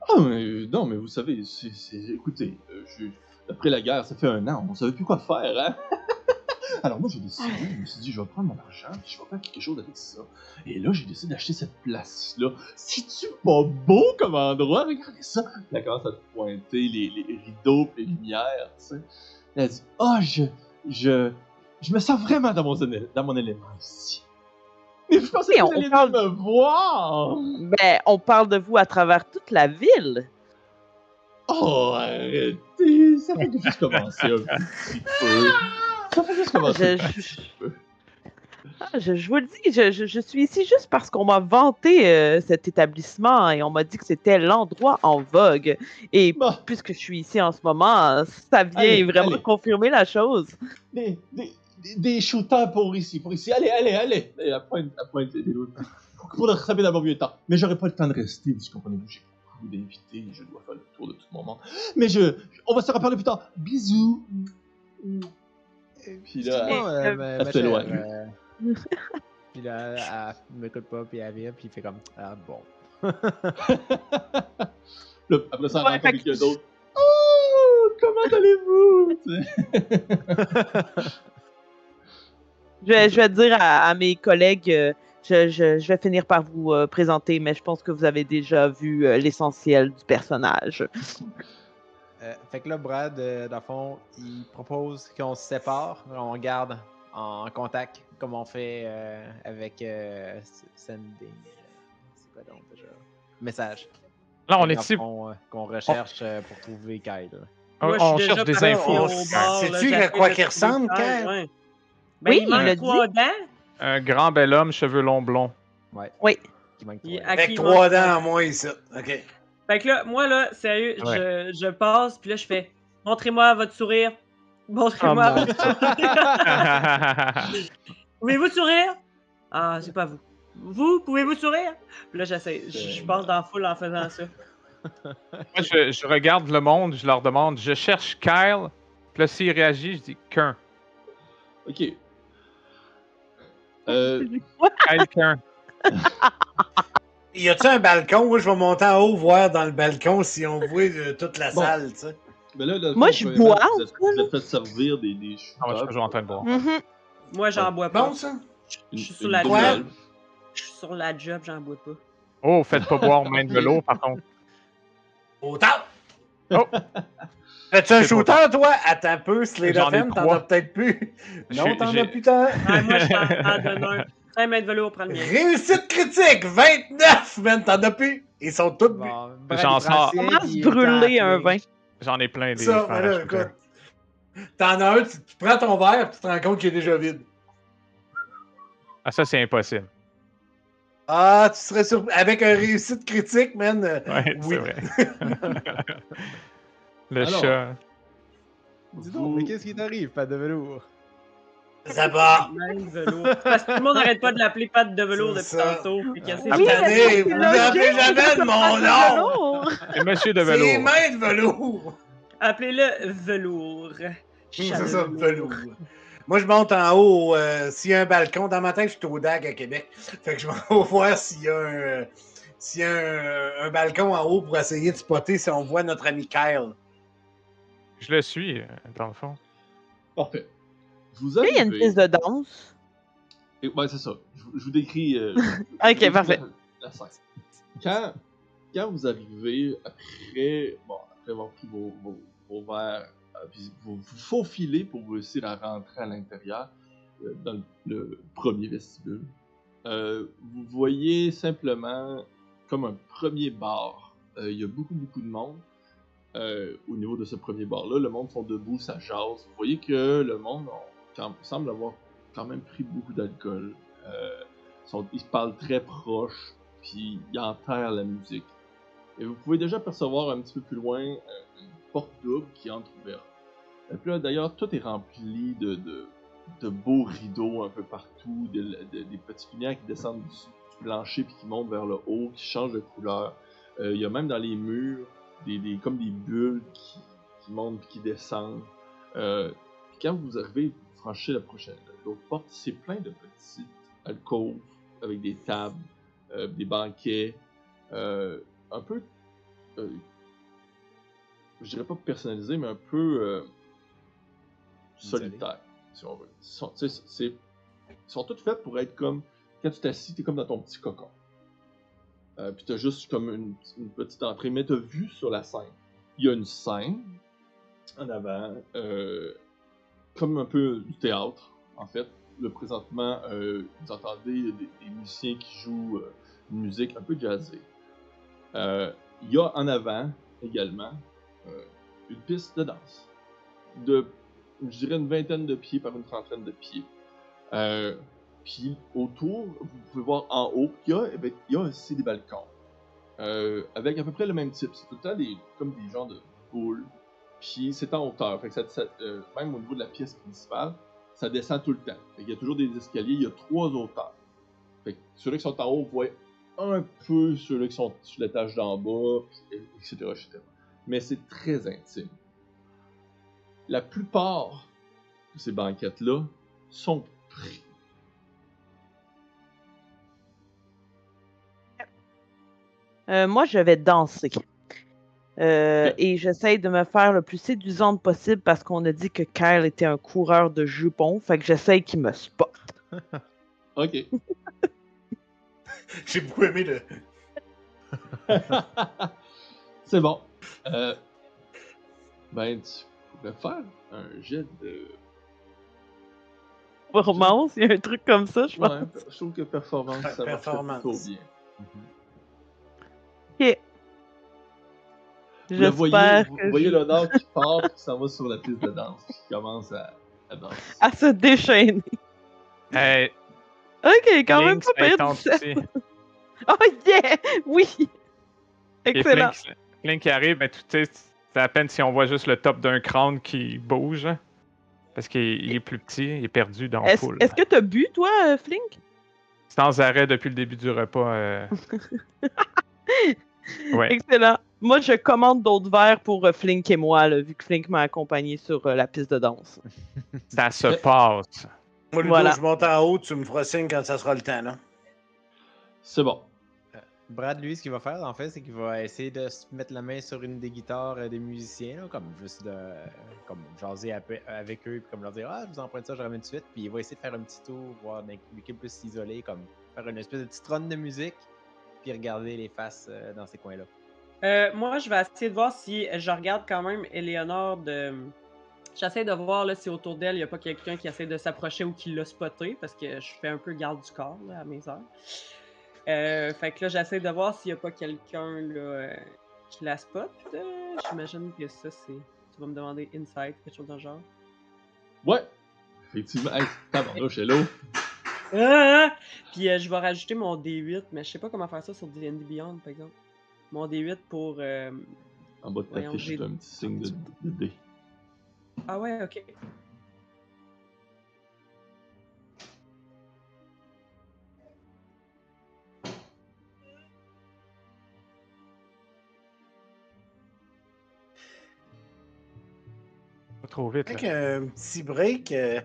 Ah, mais, non, mais vous savez, c'est, écoutez, je- après la guerre, ça fait un an, on savait plus quoi faire, hein? Alors moi, j'ai décidé, je me suis dit, je vais prendre mon argent, puis je vais faire quelque chose avec ça. Et là, j'ai décidé d'acheter cette place-là. C'est-tu pas beau comme endroit? Regardez ça! Puis Elle commence à te pointer les, les rideaux, les lumières, tu sais. Elle dit, ah, je, je, je me sens vraiment dans mon, éle- dans mon élément ici. Mais je pensais Oui, que vous alliez parle- me voir! Ben, on parle de vous à travers toute la ville. Oh, arrêtez! Ça fait juste commencer un petit peu. Je-. Ah, je, je vous le dis, je, je- je suis ici juste parce qu'on m'a vanté euh, cet établissement et on m'a dit que c'était l'endroit en vogue. Et Bon, puisque je suis ici en ce moment, ça vient Allez, vraiment allez. confirmer la chose. des, des, shooters pour ici, pour ici. Allez, allez, allez! La pointe, la pointe des autres. Pour le rattraper dans mon vieux temps. Mais j'aurais pas le temps de rester, vous comprenez-vous, j'ai beaucoup d'invités, je dois faire le tour de tout mon monde. Mais je, on va se reparler plus tard. Bisous! Puis là, euh, euh, elle ma s'éloigne. chère, euh, Puis là, elle m'écoute pas, puis elle vient, puis il fait comme Ah bon. Là, après ça, elle Ouais, rencontre quelqu'un que- d'autre. Oh, comment allez-vous? Je vais, je vais dire à, à mes collègues, euh, je, je- je vais finir par vous euh, présenter, mais je pense que vous avez déjà vu euh, l'essentiel du personnage. Euh, fait que là, Brad, euh, dans le fond, il propose qu'on se sépare, on garde en contact, comme on fait euh, avec euh, Sending. quoi donc déjà? Message. Là, on est ici. euh, Qu'on recherche euh, pour trouver Kyle. On, Moi, cherche des infos. Sais-tu à quoi qu'il ressemble, Kyle? ouais. Ben, Oui, il il trois dents. Un grand bel homme, cheveux longs blonds. Qui manque Il- trois. à Avec qui il trois dents en moins ici. OK. Fait que là, moi, là, sérieux, Ouais. je, je passe, puis là, je fais Montrez-moi votre sourire. Montrez-moi Oh, mon votre sourire. Pouvez-vous sourire? Ah, c'est pas vous. Vous, pouvez-vous sourire? Puis là, j'essaie. Je, je passe dans la foule en faisant ça. Moi, je, je regarde le monde, je leur demande, je cherche Kyle. Puis là, s'il réagit, je dis qu'un. Ok. Euh, Kyle qu'un. Y a-tu un balcon? Moi, je vais monter en haut, voir dans le balcon si on voit euh, toute la Bon. salle, tu sais. mais là, là, Moi, je bois, Vous êtes, vous êtes fait servir des, des Ah, moi, je suis en train de boire. Mhm. Moi, j'en bois pas. Bon, ça? Je suis sur la elfe. Je suis sur la job, j'en bois pas. Oh, faites pas boire main de l'eau, par contre. Autant! Oh. Fais-tu un shooter, toi? Attends un peu, Hand, t'en as peut-être plus. Non, t'en as plus tant. Ouais, moi, je suis en en donneur. 5 mètres de velours, prends le mien. Réussite critique! 29, man! T'en as plus? Ils sont tous. Bon, J'en sors. Comment se brûler un vin? J'en ai plein des Ça. T'en as un, tu, tu prends ton verre, tu te rends compte qu'il est déjà vide. Ah, ça, c'est impossible. Ah, tu serais surpris. Avec un réussite critique, man. euh, Ouais, Oui. c'est vrai. le Alors. chat. Dis donc, mais qu'est-ce qui t'arrive, pas de velours? Velours. Parce que tout le monde n'arrête pas de l'appeler patte de velours C'est depuis tantôt. Puis casser Ah. Attendez, vous n'appelez jamais de mon nom! Et monsieur de C'est velours. mains de velours! Appelez-le velours. C'est ça, velours. Moi, je monte en haut. euh, s'il y a un balcon, dans ma tête, je suis au DAG à Québec. Fait que je vais voir s'il y a un, euh, s'il y a un, un balcon en haut pour essayer de spotter si on voit notre ami Kyle. Je le suis, euh, dans le fond. Parfait. Vous Il y a une piste de danse. Et- ouais, c'est ça. Je, vous- je vous décris. euh, Ok, parfait. La, la scène. Quand, quand vous arrivez après, bon, après avoir pris vos, vos, vos verres, euh, vous vous faufilez pour réussir à rentrer à l'intérieur euh, dans le, le premier vestibule, euh, vous voyez simplement comme un premier bar. Il y a beaucoup, beaucoup de monde. au niveau de ce premier bar-là, le monde sont debout, ça jase. Vous voyez que le monde semble avoir quand même pris beaucoup d'alcool. Euh, ils parlent très proches, puis ils enterrent la musique. Et vous pouvez déjà percevoir un petit peu plus loin euh, une porte double qui entre ouverte. Et puis là, d'ailleurs, tout est rempli de, de, beaux rideaux un peu partout, de- de- des petites lumières qui descendent du, du plancher puis qui montent vers le haut, qui changent de couleur. Euh, Il y a même dans les murs des, des- comme des bulles qui, qui montent puis qui descendent. Euh, puis quand vous arrivez, franchissez la prochaine, l'autre porte, c'est plein de petites alcôves avec des tables, euh, des banquets, euh, un peu, euh, je dirais pas personnalisé, mais un peu solitaire, si on veut. Ils sont, ils sont toutes faites pour être comme, quand tu t'assis, t'es comme dans ton petit cocon. Puis t'as juste comme une, une petite entrée, mais t'as vu sur la scène. Il y a une scène en avant, comme un peu du théâtre, en fait. Le présentement, euh, vous entendez des, musiciens qui jouent euh, une musique un peu jazzée. Euh, Il y a en avant également une piste de danse de, je dirais, une vingtaine de pieds par une trentaine de pieds. Puis autour, vous pouvez voir en haut, il y a, eh ben, il y a aussi des balcons. Avec à peu près le même type. C'est tout le temps comme des genres de boules. Puis c'est en hauteur. Fait que ça- euh, même au niveau de la pièce principale, ça descend tout le temps. Qu'il y a toujours des escaliers, il y a trois hauteurs. Fait que ceux-là qui sont en haut voient un peu ceux-là qui sont sur l'étage d'en bas, etc., etc. Mais c'est très intime. La plupart de ces banquettes-là sont pris. Euh, moi, je vais danser. Euh, Ok. Et j'essaye de me faire le plus séduisante possible parce qu'on a dit que Kyle était un coureur de jupons. Fait que j'essaye qu'il me spot. Ok. J'ai beaucoup aimé le. c'est bon. Euh, ben, tu pourrais faire un jet de. Romance, il y a un truc comme ça, je pense. Ouais, je trouve que performance, ça marche Performance. plutôt bien. Vous voyez, vous voyez je- l'honneur qui part, qui s'en va sur la piste de danse, qui commence à, à danser. à se déchaîner. Hey, Ok, quand même pas pire elle tente 17. aussi. Oh yeah! Oui! Excellent. Flink, Flink qui arrive, mais tu sais, c'est à peine si on voit juste le top d'un crâne qui bouge. hein. Parce qu'il il est plus petit, il est perdu dans la foule. est-ce que t'as bu, toi, euh, Flink? Sans arrêt depuis le début du repas. euh. ouais. Excellent. Moi, je commande d'autres verres pour euh, Flink et moi, là, vu que Flink m'a accompagné sur euh, la piste de danse. Ça se passe. Moi, Ludo, Voilà. je monte en haut, tu me feras signe quand ça sera le temps, là. C'est bon. Brad, lui, ce qu'il va faire, en fait, c'est qu'il va essayer de se mettre la main sur une des guitares euh, des musiciens, là, comme juste de. comme jaser avec eux, puis comme leur dire Ah, je vous emprunte ça, je ramène tout de suite. Puis il va essayer de faire un petit tour, voir dans lequel peut s'isoler, comme faire une espèce de petite run de musique, puis regarder les faces euh, dans ces coins-là. Euh, moi, je vais essayer de voir si je regarde quand même Eleonore de. J'essaie de voir là, si autour d'elle, il n'y a pas quelqu'un qui essaie de s'approcher ou qui l'a spoté, parce que je fais un peu garde du corps là, à mes heures. Euh, fait que là, j'essaie de voir s'il n'y a pas quelqu'un là, euh, qui la spot. Euh, J'imagine que ça, c'est. Tu vas me demander insight, quelque chose dans le genre. Ouais. Effectivement. Hey, tabarnouche, hello. Ah! Puis euh, je vais rajouter mon D8, mais je sais pas comment faire ça sur D&D Beyond, par exemple. Mon D8 pour... euh, En bas de ta fiche, j'ai- un petit signe de, de dé. Ah ouais, ok. Pas trop vite. Avec Là. un petit break, euh,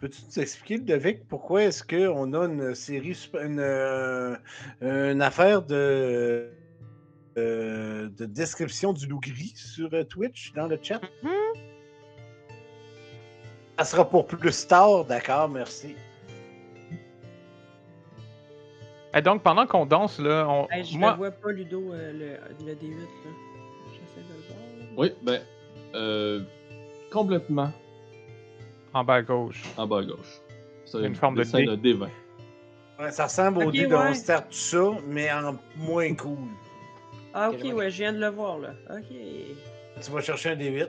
peux-tu nous expliquer, Ludovic, pourquoi est-ce qu'on a une série, une, euh, une affaire de, euh, de description du loup gris sur euh, Twitch dans le chat? Ça sera pour plus tard, d'accord, merci. Et donc, pendant qu'on danse, là, on... Hey, je moi, ne vois pas, Ludo, euh, le, le D8, là. J'essaie de le voir. Oui, ben. Euh, complètement en bas à gauche. en bas à gauche. C'est Une forme de dessin dé. d'un D20. Ouais, ça ressemble au Ok, dé de ouais. On Start tout ça, mais en moins cool. Ah, ok, ouais, je viens de le voir, là. Ok. Tu vas chercher un D8.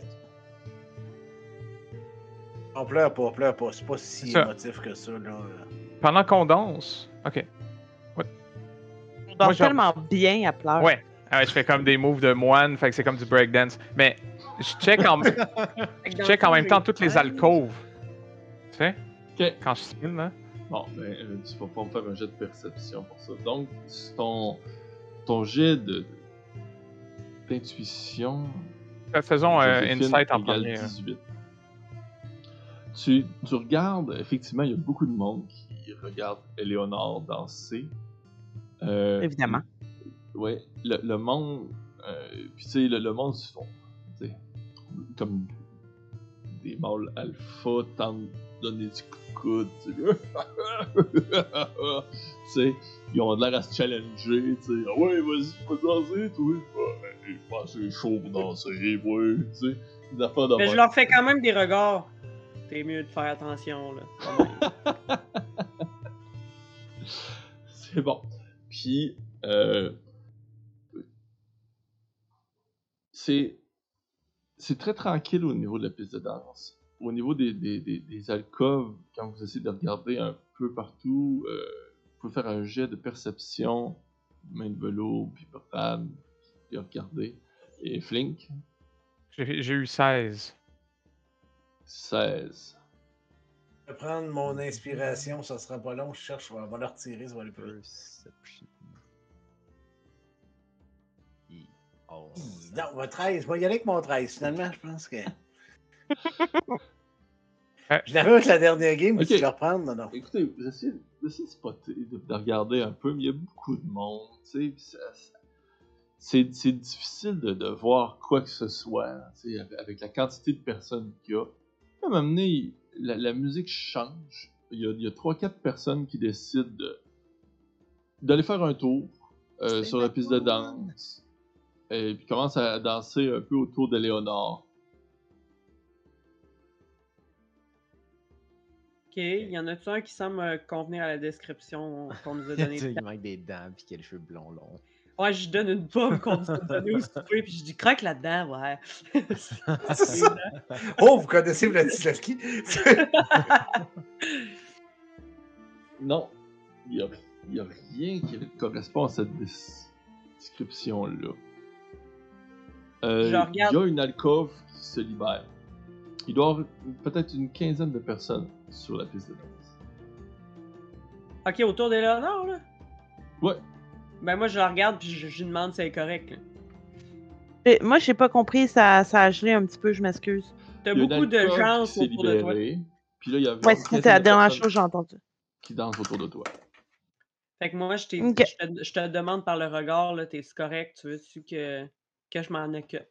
On pleure pas, pleure pas. C'est pas si Ça. émotif que ça, là. Pendant qu'on danse. Ok. On Moi, danse genre- tellement bien à pleurer. Ouais. Ah ouais, je fais comme des moves de moine, fait que c'est comme du breakdance. Mais je check en, je check en même temps toutes les alcôves. Tu sais, quand je spin, là. Bon, ben, euh, tu vas pas me faire un jet de perception pour ça. Donc, ton, ton jet de d'intuition. Euh, Faisons euh, Insight en égale premier. hein. 18. Tu, tu regardes, effectivement, il y a beaucoup de monde qui regarde Eleonore danser. Euh, Évidemment. Ouais, le, le monde. euh, puis tu sais, le, le monde se font. tu sais, Comme des mâles alpha tentent donner du coude. Tu sais. Tu sais, ils ont l'air à se challenger. Tu sais, ah ouais, vas-y, tu peux danser, toi. Ouais, je pense que c'est chaud pour danser, ouais. Des affaires de Mais je leur fais quand même des regards. T'es mieux de faire attention, là. C'est bon. Puis, euh, c'est c'est très tranquille au niveau de la piste de danse. Au niveau des, des, des, des alcôves, quand vous essayez de regarder un peu partout, euh, vous pouvez faire un jet de perception, main de velours, puis Brad, puis regarder. Et Flink, J'ai eu 16. 16. Je vais prendre mon inspiration, ça sera pas long. Je cherche, on va le retirer, ça va aller plus. Perception. Oh. Non, on va 13. Je vais y aller avec mon 13. Finalement, je pense que. Ouais. Je l'avais avec la dernière game, mais Ok. tu vas reprendre, non, non. Écoutez, vous essayez, vous essayez de spotter, de, de regarder un peu, mais il y a beaucoup de monde, tu sais, puis ça- ça- c'est c'est difficile de, de voir quoi que ce soit, tu sais, avec, avec la quantité de personnes qu'il y a. À un moment donné, la, la musique change. Il y a, il y a 3-4 personnes qui décident de- d'aller faire un tour euh, C'est sur la piste de danse, et puis commencent à danser un peu autour de Léonard. Il y en a-tu un qui semble euh, convenir à la description qu'on nous a donnée? il manque des dents puis qu'il a les cheveux blonds longs. Ouais, je lui donne une pomme qu'on nous a donnée au souper, puis je dis craque là-dedans, ouais. Oh, vous connaissez Vladislaski? Non, il n'y a, y a rien qui correspond à cette des- description-là. Euh. Il y a une alcôve qui se libère. Il doit y avoir peut-être une quinzaine de personnes sur la piste de danse. ok, autour d'Eleonore, là? Ouais. Ben moi, je la regarde, puis je, je lui demande si elle est correcte. là. Et Moi, j'ai pas compris, ça, ça a gelé un petit peu, je m'excuse. T'as Il y a une beaucoup de gens qui s'est autour de toi. Puis là, il y a Ouais, une c'est quinzaine c'est la de dernière personnes chose que j'ai entendue. qui dansent autour de toi. Fait que moi, je, t'ai- Ok. je, te, je te demande par le regard, là, t'es correct, tu veux-tu que, que je m'en occupe?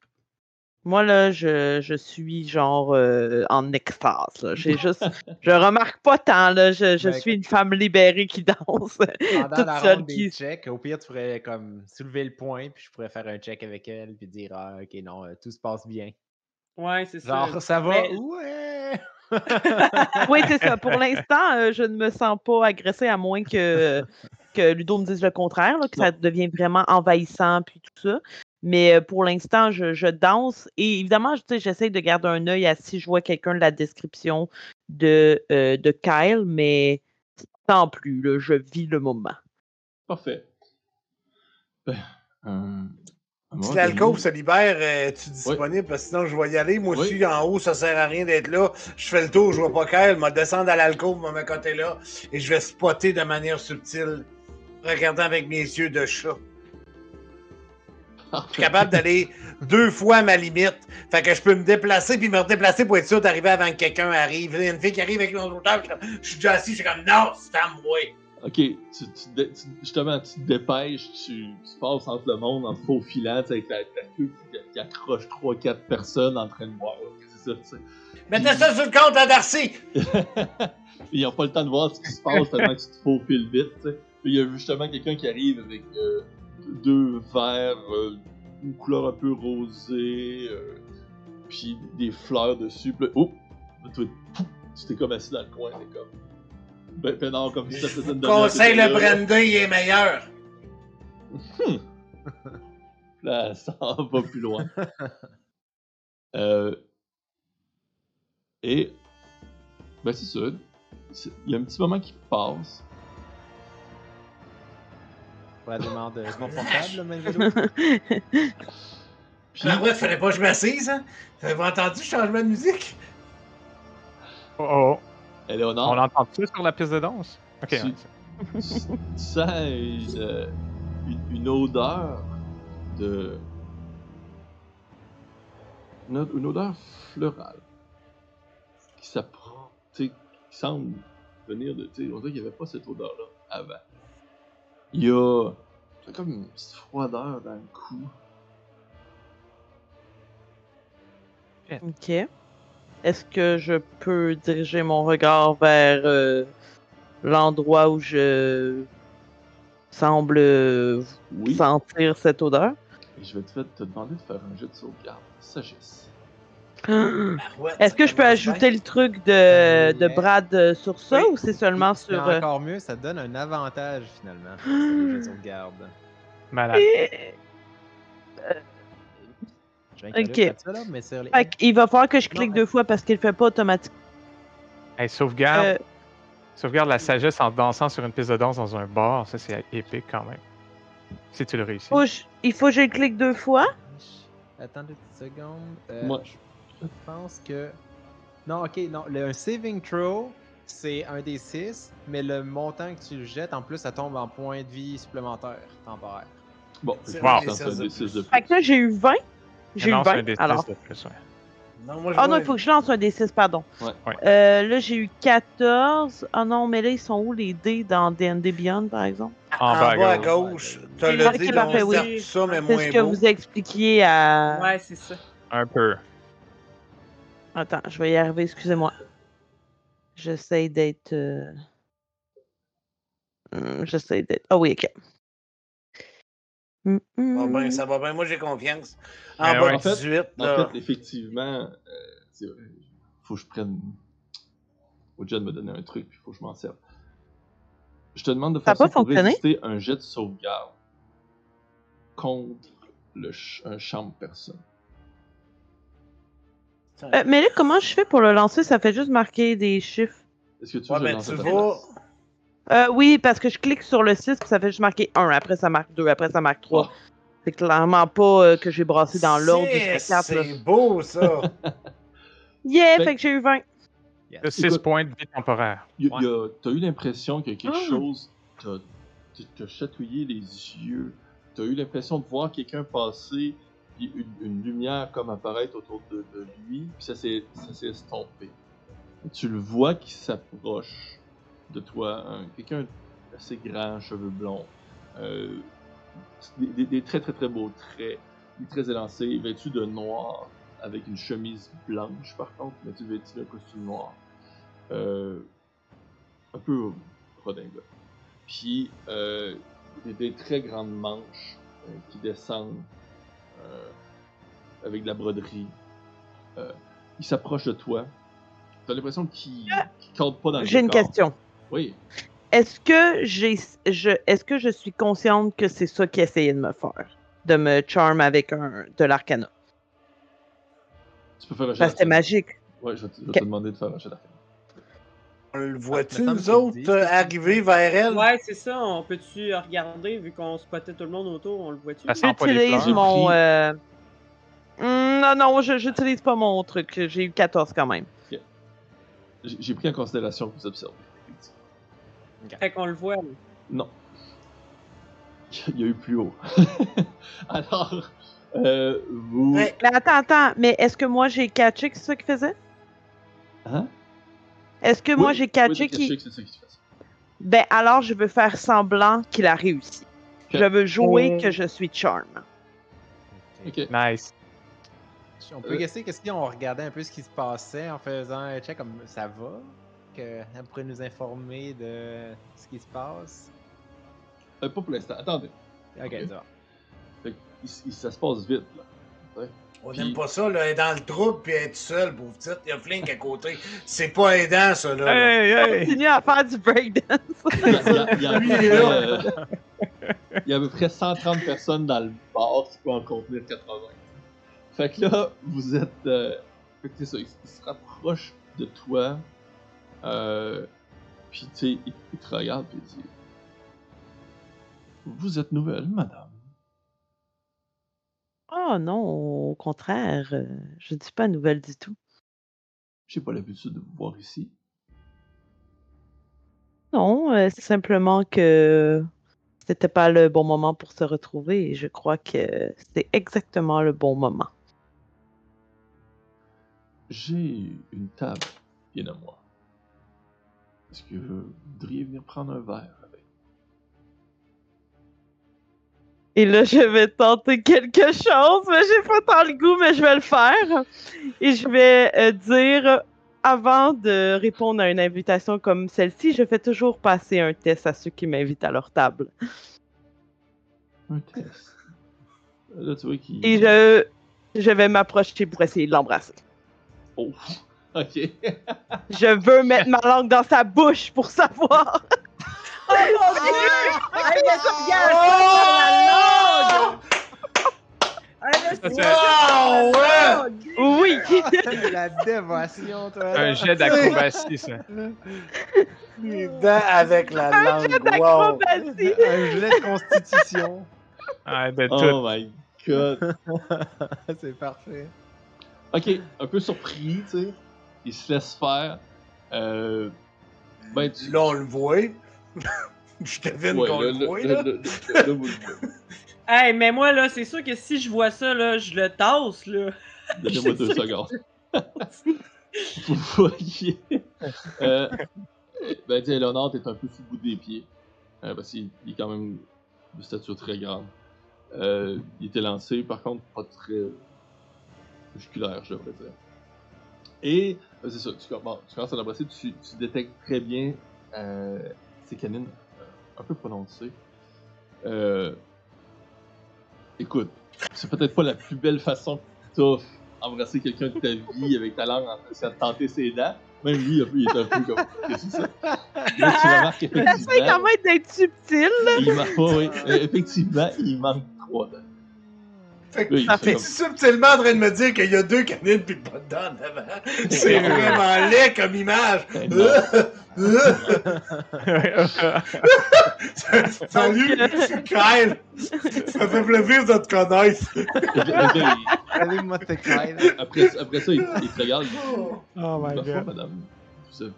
Moi, là, je, je suis genre euh, en extase. là. J'ai juste. je remarque pas tant, là. Je, je Ben, suis une femme libérée qui danse. Pendant Toute la seule ronde des qui- checks, au pire, tu pourrais comme soulever le point, puis je pourrais faire un check avec elle, puis dire Ah, ok, non, euh, tout se passe bien. Ouais, c'est ça. Genre, ça va? Mais- Ouais! oui, c'est ça. Pour l'instant, euh, je ne me sens pas agressée à moins que, que Ludo me dise le contraire, là, que ça devient vraiment envahissant puis tout ça. Mais euh, pour l'instant, je, je danse et évidemment, je- tu sais, j'essaie de garder un œil à si je vois quelqu'un de la description de, euh, de Kyle, mais sans plus, là, je vis le moment. Parfait. Ben, euh, Si l'alcôve se libère, es-tu disponible? Parce que sinon, je vais y aller. Moi aussi, en haut, ça sert à rien d'être là. Je fais le tour, je vois pas Kyle, me descendre à l'alcôve, me côté là, et je vais spotter de manière subtile, regardant avec mes yeux de chat. Je suis capable d'aller deux fois à ma limite. Fait que je peux me déplacer puis me redéplacer pour être sûr d'arriver avant que quelqu'un arrive. Il y a une fille qui arrive avec une autre auteur, je suis déjà assis, je suis comme non, c'est à moi. Ok, tu, tu te dé- tu- justement, tu te dépêches, tu, passes entre le monde en te faufilant, tu sais, avec ta, ta queue qui, accroche 3-4 personnes en train de voir. C'est ça. Mettez ça sur le compte à Darcy! Ils n'ont pas le temps de voir ce qui se passe tellement que tu te faufiles vite, tu sais. Puis il y a justement quelqu'un qui arrive avec euh, deux verres, euh, une couleur un peu rosée, euh, puis des fleurs dessus. Puis là, oh! Tu t'es comme assis dans le coin, t'es comme. Ben, ben non, comme si ça faisait une Conseil le brandy il est meilleur. Là, ça va plus loin. Euh, et, ben c'est ça. Il y a un petit moment qui passe. Probablement de confortable. Puis, ouais, fallait pas que je m'assise, hein? T'avez entendu le changement de musique? Oh, oh. Eleonore, On entend ça sur la piste de danse? Ok. Tu- ouais, tu, tu sens une, euh, une, une odeur de. Une, odeur florale. Qui s'apprend. Tu sais, qui semble venir de. Tu sais, on dirait qu'il n'y avait pas cette odeur-là avant. Il y a. Comme une petite froideur dans le cou. OK. Est-ce que je peux diriger mon regard vers euh, l'endroit où je semble euh, Oui. sentir cette odeur? Et je vais te, te demander de faire un jet de sauvegarde. Sagesse. Est-ce que je peux ajouter le truc de, de Brad euh, sur ça Oui. ou c'est seulement sur. euh, Encore mieux, ça donne un avantage finalement. sur les jeux de sauvegarde. Malade. J'ai Ok. inclus ça, là, mais sur les... Fait qu'il va falloir que je clique Non, deux fois parce qu'il le fait pas automatiquement. Hey, sauvegarde, Euh, sauvegarde la sagesse en dansant sur une piste de danse dans un bar. Ça, c'est épique quand même. Si tu le réussis. faut que je- il faut que je clique deux fois. Attends deux petites secondes. Euh, Moi, Je pense que. Non, ok, non. Le, un saving throw, c'est un des 6, mais le montant que tu le jettes, en plus, ça tombe en points de vie supplémentaires, temporaires. Bon, C'est je vrai, vais c'est un des de 6 de Fait que là, j'ai eu 20. J'ai eu c'est un 20. des Alors. de plus, ouais. Non, moi, je Ah non, il faut que je lance un D6, pardon. Ouais. Ouais. Euh, là, j'ai eu 14. Ah non, mais là, ils sont où les dés dans D&D Beyond, par exemple? En, En bas à gauche. gauche, t'as le dé dont oui. tout ça, mais C'est moins ce que beau. vous expliquiez à... Ouais, c'est ça. Un peu. Attends, je vais y arriver, excusez-moi. J'essaie d'être... euh, hum, J'essaie d'être... Ah oui, ok. Hum, hum. Bon, ben, ça va bien, moi j'ai confiance. En Eh bas ouais. En fait- 18, En là. fait, effectivement, euh, vrai, faut que je prenne. Oja de me donner un truc, puis faut que je m'en serve. Je te demande de faire ça pas pour fonctionné? résister un jet de sauvegarde. contre le ch- un champ de personne. Euh, mais là, comment je fais pour le lancer? Ça fait juste marquer des chiffres. Est-ce que tu Ouais, veux ben, tu vas. Euh, oui, parce que je clique sur le 6 puis ça fait juste marquer 1. Après, ça marque 2. Après, ça marque 3. C'est clairement pas euh, que j'ai brassé dans l'ordre C'est- 4. là. C'est beau, ça. Yeah, Ben- fait que j'ai eu 20. De 6 Écoute- points de vie temporaire. T'as eu l'impression que quelque Ah. chose t'a chatouillé les yeux? T'as eu l'impression de voir quelqu'un passer, une, une lumière comme apparaître autour de, lui, puis ça s'est estompé. Tu le vois qui s'approche de toi, un- quelqu'un assez grand, cheveux blonds, euh, des, très très très beaux traits, très élancé, vêtu de noir, avec une chemise blanche par contre, mais tu vêtu d'un costume noir. Euh, un peu redingote. Puis euh, des, des très grandes manches qui descendent avec de la broderie. Euh, il s'approche de toi. T'as l'impression qu'il ne cadre pas dans le J'ai une question. Oui. Est-ce que j'ai je est-ce que je suis consciente que c'est ça qu'il essayait de me faire? De me charm avec un de l'arcana? Tu peux faire un jet Parce que c'était magique. Ouais, je vais te, je vais Ok. te demander de faire un jet d'arcana. On le Ah, voit-tu, nous autres, dit. arriver vers elle? Ouais, c'est ça. On peut-tu regarder, vu qu'on spottait tout le monde autour, on le voit-tu? J'utilise mon euh, hmm, Non non, je j'utilise pas mon truc. J'ai eu 14 quand même. J'ai j'ai pris en considération que vous observez. Fait qu'on le voit. Non. Il y a eu plus haut. Alors, euh, vous. Ouais. Mais attends, attends, mais est-ce que moi j'ai catché que c'est ça qu'il faisait? Hein? Est-ce que moi Oui, j'ai oui, catché t'as qu'il. que c'est ça qui se passe. Ben alors je veux faire semblant qu'il a réussi. Je veux jouer que je suis charm. Ok. Nice. On peut Euh, guesser que si on regardait un peu ce qui se passait en faisant un check comme ça va, qu'elle pourrait nous informer de ce qui se passe? Euh, pas pour l'instant. Attendez. Ok, Ok. ça va. Fait que, il- il- ça se passe vite, là. On n'aime pas ça, là, être dans le trouble puis être seul, pauvre petite. Il y a Flink à côté. C'est pas aidant, ça, là. là. Hey, hey! Continue à faire du breakdance. Il y a, il y a- il y a à peu près, là. euh, il y a à peu près 130 personnes dans le bar qui peuvent en contenir 80. Fait que là, vous êtes. euh, fait que c'est ça, il, il se rapproche de toi. Euh, puis tu sais, il, il te regarde et il dit Vous êtes nouvelle, madame. Oh non, au contraire, euh, je dis pas nouvelle du tout. J'ai pas l'habitude de vous voir ici. Non, euh, c'est simplement que c'était pas le bon moment pour se retrouver et je crois que c'est exactement le bon moment. J'ai une table bien à moi. Est-ce que vous voudriez venir prendre un verre? Et là, je vais tenter quelque chose, mais j'ai pas tant le goût, mais je vais le faire. Et je vais euh, dire, avant de répondre à une invitation comme celle-ci, je fais toujours passer un test à ceux qui m'invitent à leur table. un test Là, tu vois qu'il. Et je, je vais m'approcher pour essayer de l'embrasser. Oh, ok. Je veux mettre ma langue dans sa bouche pour savoir. Oh mon dieu! Hey, mais ça, regarde, Oh! la langue! C'est- Wow, ouais! Oui! La dévotion, toi. Un jet d'acrobatie, ça. Les dents avec la Un langue. jet Wow! d'acrobatie! Un gilet de constitution. Ah, tout. Oh my god. c'est parfait. Ok, un peu surpris, tu sais. Il se laisse faire. Euh. Ben, tu. Là, on le voit. Je devine Ouais, qu'on le voit, là, vous. Hey, mais moi, là, c'est sûr que si je vois ça, là, je le tasse, là. Donnez-moi deux secondes. Vous voyez? Euh, ben, sais, Léonard, t'es un peu sous le bout des pieds. Euh, parce qu'il il est quand même de stature très grande. Euh, il était lancé, par contre, pas très musculaire, je devrais dire. Et, euh, c'est ça, tu, com- bon, tu commences à l'embrasser, tu, tu détectes très bien euh, ses canines euh, un peu prononcées. Euh, écoute, c'est peut-être pas la plus belle façon que embrasser quelqu'un de ta vie avec ta langue en train de tenter ses dents. Même lui, il est un peu comme. Qu'est-ce que c'est ça? Là, tu remarques J'essaie quand effectivement. même d'être subtil. Il manque, ouais, euh, effectivement, il manque trois dents. Fait t'es subtilement en train de me dire qu'il y a deux canines puis pas de dents en avant. C'est vraiment laid comme image. Ben non. Salut, Kyle. Ça fait plaisir de te connaître. Allez-moi te Kyle. après, après ça, il, il te regarde. Oh my god. madame, vous avez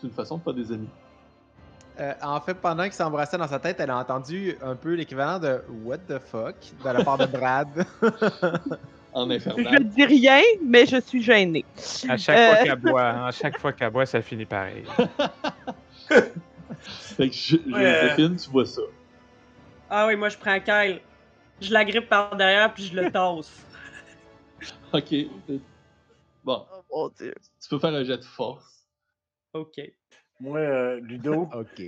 toute une façon de faire des amis. Euh, en fait, pendant qu'il s'embrassait dans sa tête, elle a entendu un peu l'équivalent de What the fuck de la part de Brad. En Je infernal. dis rien, mais je suis gênée. À chaque Euh. fois qu'elle boit, hein, à chaque fois qu'elle boit, ça finit pareil. Fait que je, je- Ouais. Joséphine, tu vois ça. Ah oui, moi je prends Kyle. Je la grippe par derrière puis je le tasse. Ok. Bon, Oh mon dieu. tu peux faire un jet de force. Ok. Moi, euh, Ludo, ok.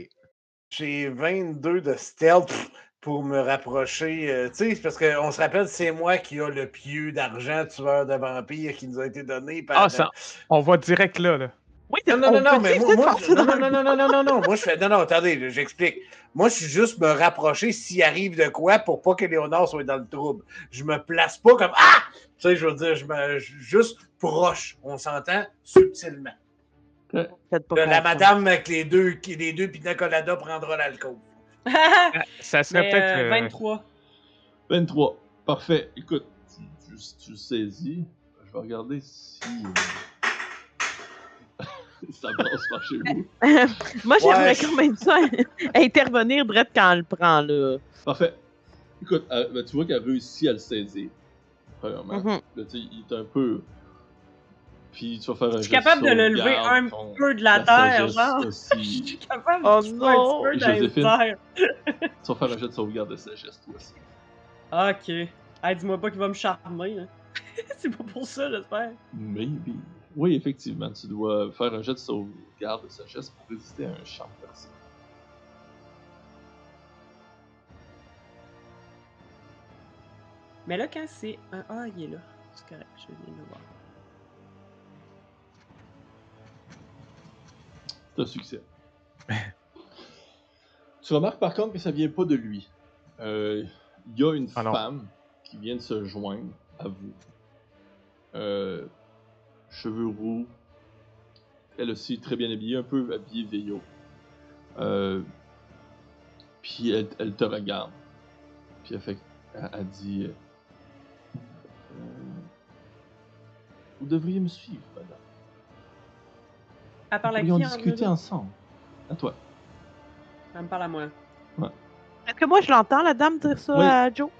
j'ai 22 de stealth pour me rapprocher. euh, tu sais, c'est parce qu'on se rappelle, c'est moi qui a le pieu d'argent tueur de vampires qui nous a été donné par. Ah, ça, on va direct là, là. Oui, Non, non, on non, non, mais moi, moi, passer non, non, non, non, non, non, non, moi, je fais, non, non, attendez, j'explique. Moi, je suis juste me rapprocher s'il arrive de quoi pour pas que Léonard soit dans le trouble. Je me place pas comme, ah! Tu sais, je veux dire, je me, je- juste proche, on s'entend, subtilement. Faites pas La, madame avec les deux, les deux pina colada prendra l'alcool. Ça serait peut-être. euh, euh, 23. 23. Parfait. Écoute, tu, tu, saisis. Je vais regarder si. euh, ça passe par chez vous. Moi, j'aimerais Ouais. quand même ça intervenir direct quand elle le prend, là. Parfait. Écoute, euh, ben, tu vois qu'elle réussit à le saisir. Premièrement. Mhm. Là, sais, il est un peu. Puis tu vas faire un Je suis capable de le lever sauvegarde un peu de la terre, genre? Je suis capable Oh de faire non. un petit peu les Joséphine. airs. tu vas faire un jet de sauvegarde de sagesse, toi aussi. Ok. Hey, dis-moi pas qu'il va me charmer. hein. C'est pas pour ça, j'espère. Maybe. Oui, effectivement, tu dois faire un jet de sauvegarde de sagesse pour résister à un champ percé. Mais là, quand c'est un Ah, il est là. C'est correct, je viens de le voir. C'est un succès. tu remarques par contre que ça vient pas de lui. Euh, Il y a une Ah femme qui vient de se joindre à vous. Euh, cheveux roux. Elle aussi très bien habillée, un peu habillée vieillot. Euh, puis elle, elle te regarde. Puis elle fait, elle, elle dit, euh, Euh, vous devriez me suivre, madame. À qui pourrions en discuter ensemble. À toi. Elle me parle à moi. Est-ce que moi, je l'entends, la dame, dire ça Oui. à Joe?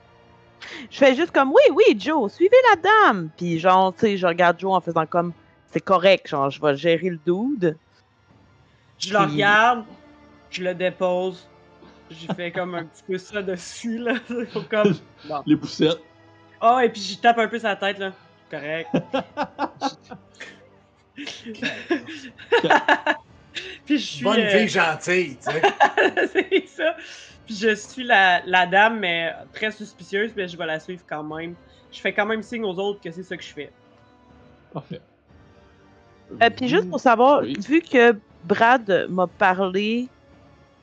Je fais juste comme, oui, oui, Joe, suivez la dame. Puis genre, tu sais, je regarde Joe en faisant comme, c'est correct, genre, je vais gérer le dude. Je le regarde, je le dépose. J'ai fait comme un petit peu ça dessus, là. Comme. Bon. Les poussettes. Oh, et puis j'y tape un peu sa tête, là. Correct. puis je suis. Bonne euh, fille gentille, tu sais. c'est ça. Puis je suis la, la dame, mais très suspicieuse, mais je vais la suivre quand même. Je fais quand même signe aux autres que c'est ça que je fais. Parfait. Euh, puis juste pour savoir, Oui. vu que Brad m'a parlé,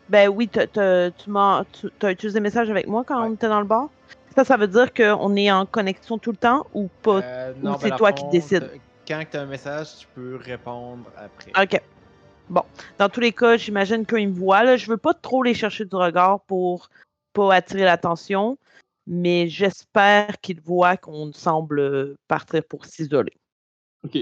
ben oui, t'as- t'as- tu m'as tu- t'as utilisé le message avec moi quand Ouais. on était dans le bar? Ça, ça veut dire qu'on est en connexion tout le temps ou pas? Euh, Ou c'est ben, toi qui décides? Quand tu as un message, tu peux répondre après. Ok. Bon. Dans tous les cas, j'imagine qu'ils me voient. Là. Je veux pas trop les chercher du regard pour pas attirer l'attention, mais j'espère qu'ils voient qu'on semble partir pour s'isoler. Ok.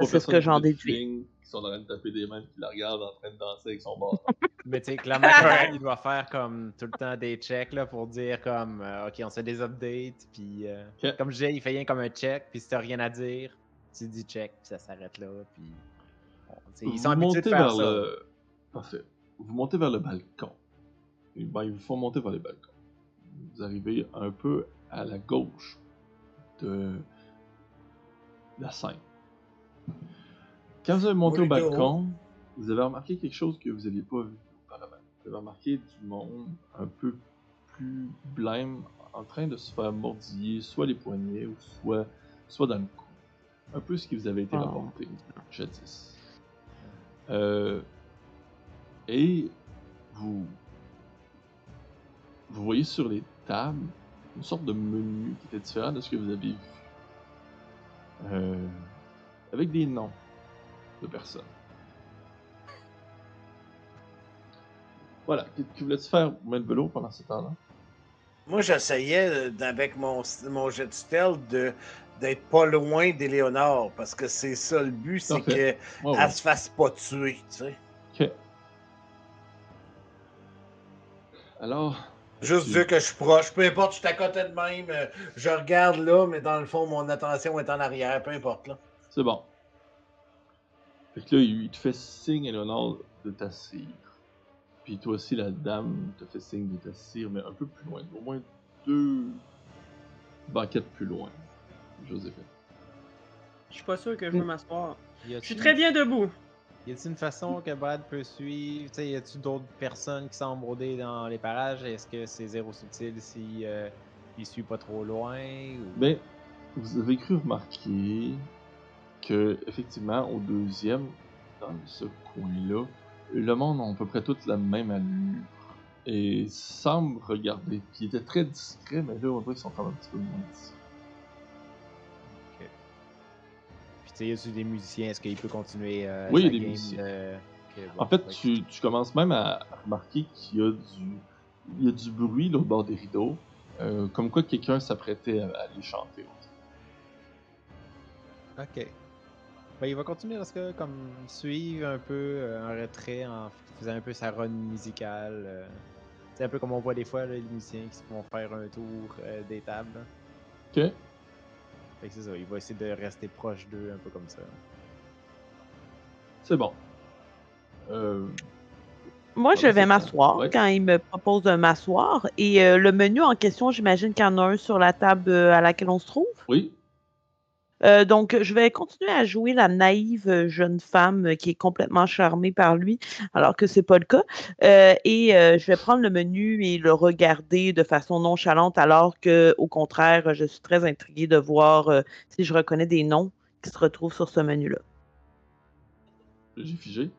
C'est ce que j'en déduis. Qui sont en train de taper des mains, qui la regardent en train de danser avec son bâton. Mais tu sais, clairement, il doit faire comme tout le temps des checks là, pour dire comme euh, OK, on se fait des updates. Puis euh, comme je disais, il fait rien comme un check. Puis si t'as rien à dire, tu dis check, puis ça s'arrête là. Puis bon, ils sont vous habitués montez de faire vers ça. le. Parfait. Vous montez vers le balcon. Et ben, ils vous font monter vers le balcon. Vous arrivez un peu à la gauche de la scène. Quand vous avez monté au balcon, vous avez remarqué quelque chose que vous n'aviez pas vu auparavant. Vous avez remarqué du monde un peu plus blême en train de se faire mordiller soit les poignets ou soit, soit dans le cou. Un peu ce qui vous avait été Oh. rapporté jadis. Euh, et vous, vous voyez sur les tables une sorte de menu qui était différent de ce que vous avez vu. Euh, avec des noms de personnes. Voilà, que, que voulais-tu faire, Melvelo, pendant ce temps-là? Moi, j'essayais, euh, avec mon, mon jet de stealth, de, d'être pas loin d'Éléonore, parce que c'est ça le but, c'est qu'elle ouais. se fasse pas tuer, tu sais. Ok. Alors, Juste Tu- dire que je suis proche, peu importe, je suis à côté de même, euh, je regarde là, mais dans le fond, mon attention est en arrière, peu importe, là. c'est bon. Fait que là, il te fait signe, Eleonore, de t'assire. Puis toi aussi, la dame te fait signe de t'assire, mais un peu plus loin. Au moins deux banquettes plus loin, Joséphine. Je suis pas sûr que je veux m'asseoir. Je suis très bien debout. Y a-t-il une façon que Brad peut suivre? Y a-tu d'autres personnes qui sont brodées dans les parages? Est-ce que c'est zéro subtil si euh, il suit pas trop loin? Ou... Ben, vous avez cru remarquer que, effectivement, au deuxième, dans ce coin-là, le monde a à peu près toute la même allure. Et semble regarder. Puis il était très discret, mais là, on dirait qu'ils sont quand même un petit peu moins discrets. Y a-tu des musiciens? Est-ce qu'il peut continuer euh, Oui, il y a des game musiciens. bon, En fait, tu, tu commences même à remarquer qu'il y a du, il y a du bruit là, au bord des rideaux, euh, comme quoi quelqu'un s'apprêtait à, à aller chanter. Ok. Ben, il va continuer à ce que, comme, suivre un peu euh, en retrait en faisant un peu sa run musicale. euh. C'est un peu comme on voit des fois là, les musiciens qui se font faire un tour euh, des tables. Ok. Fait que c'est ça, il va essayer de rester proche d'eux, un peu comme ça. C'est bon. Euh, Moi, je vais m'asseoir Ouais. quand il me propose de m'asseoir. Et euh, le menu en question, j'imagine qu'il y en a un sur la table euh, à laquelle on se trouve? oui. Euh, donc, je vais continuer à jouer la naïve euh, jeune femme euh, qui est complètement charmée par lui, alors que c'est pas le cas. Euh, et euh, je vais prendre le menu et le regarder de façon nonchalante, alors que, au contraire, je suis très intriguée de voir euh, si je reconnais des noms qui se retrouvent sur ce menu-là. J'ai figé.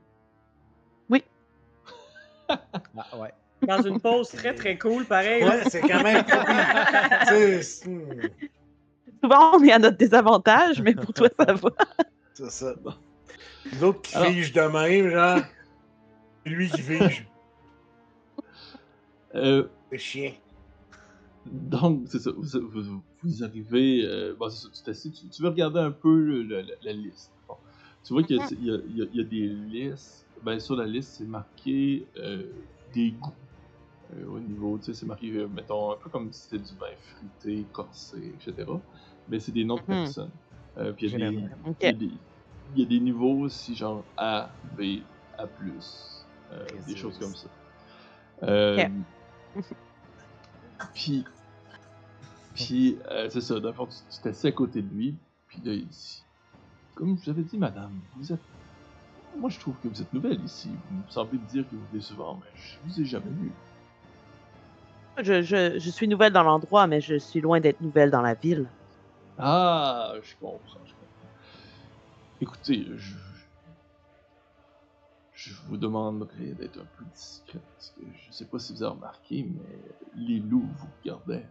Ah ouais. Dans une pause très très cool, pareil. Ouais, c'est quand même pas Souvent, on est à notre désavantage, mais pour toi, ça va. c'est ça. Les autres qui Alors- figent de même, genre. Lui qui fige. Euh, C'est chien. donc, c'est ça. Vous, vous- vous arrivez. Euh, bon, c'est ça, tu. Tu, tu veux regarder un peu le- le- la, la liste. Bon. Tu vois qu'il y, a- y y des listes. Ben, sur la liste, c'est marqué euh, des goûts. Euh, au niveau, tu sais, c'est marqué, euh, mettons, un peu comme si c'était du vin fruité, corsé, etc. Mais c'est des noms de Mhm. personnes. Euh, puis il y a des. Général. OK. Il y, a des, il y a des niveaux aussi, genre A, B, A, euh, des choses comme ça. Euh, puis, puis euh, c'est ça, le fond, tu t'assis à côté de lui, puis là, il dit Comme je vous avais dit, madame, vous êtes. Moi, je trouve que vous êtes nouvelle ici. Vous me semblez me dire que vous venez souvent, mais je vous ai jamais vu. Je, je- je suis nouvelle dans l'endroit, mais je suis loin d'être nouvelle dans la ville. Ah, je comprends, je comprends. Écoutez, je. Je vous demanderai d'être un peu discret, parce que je sais pas si vous avez remarqué, mais les loups vous regardaient.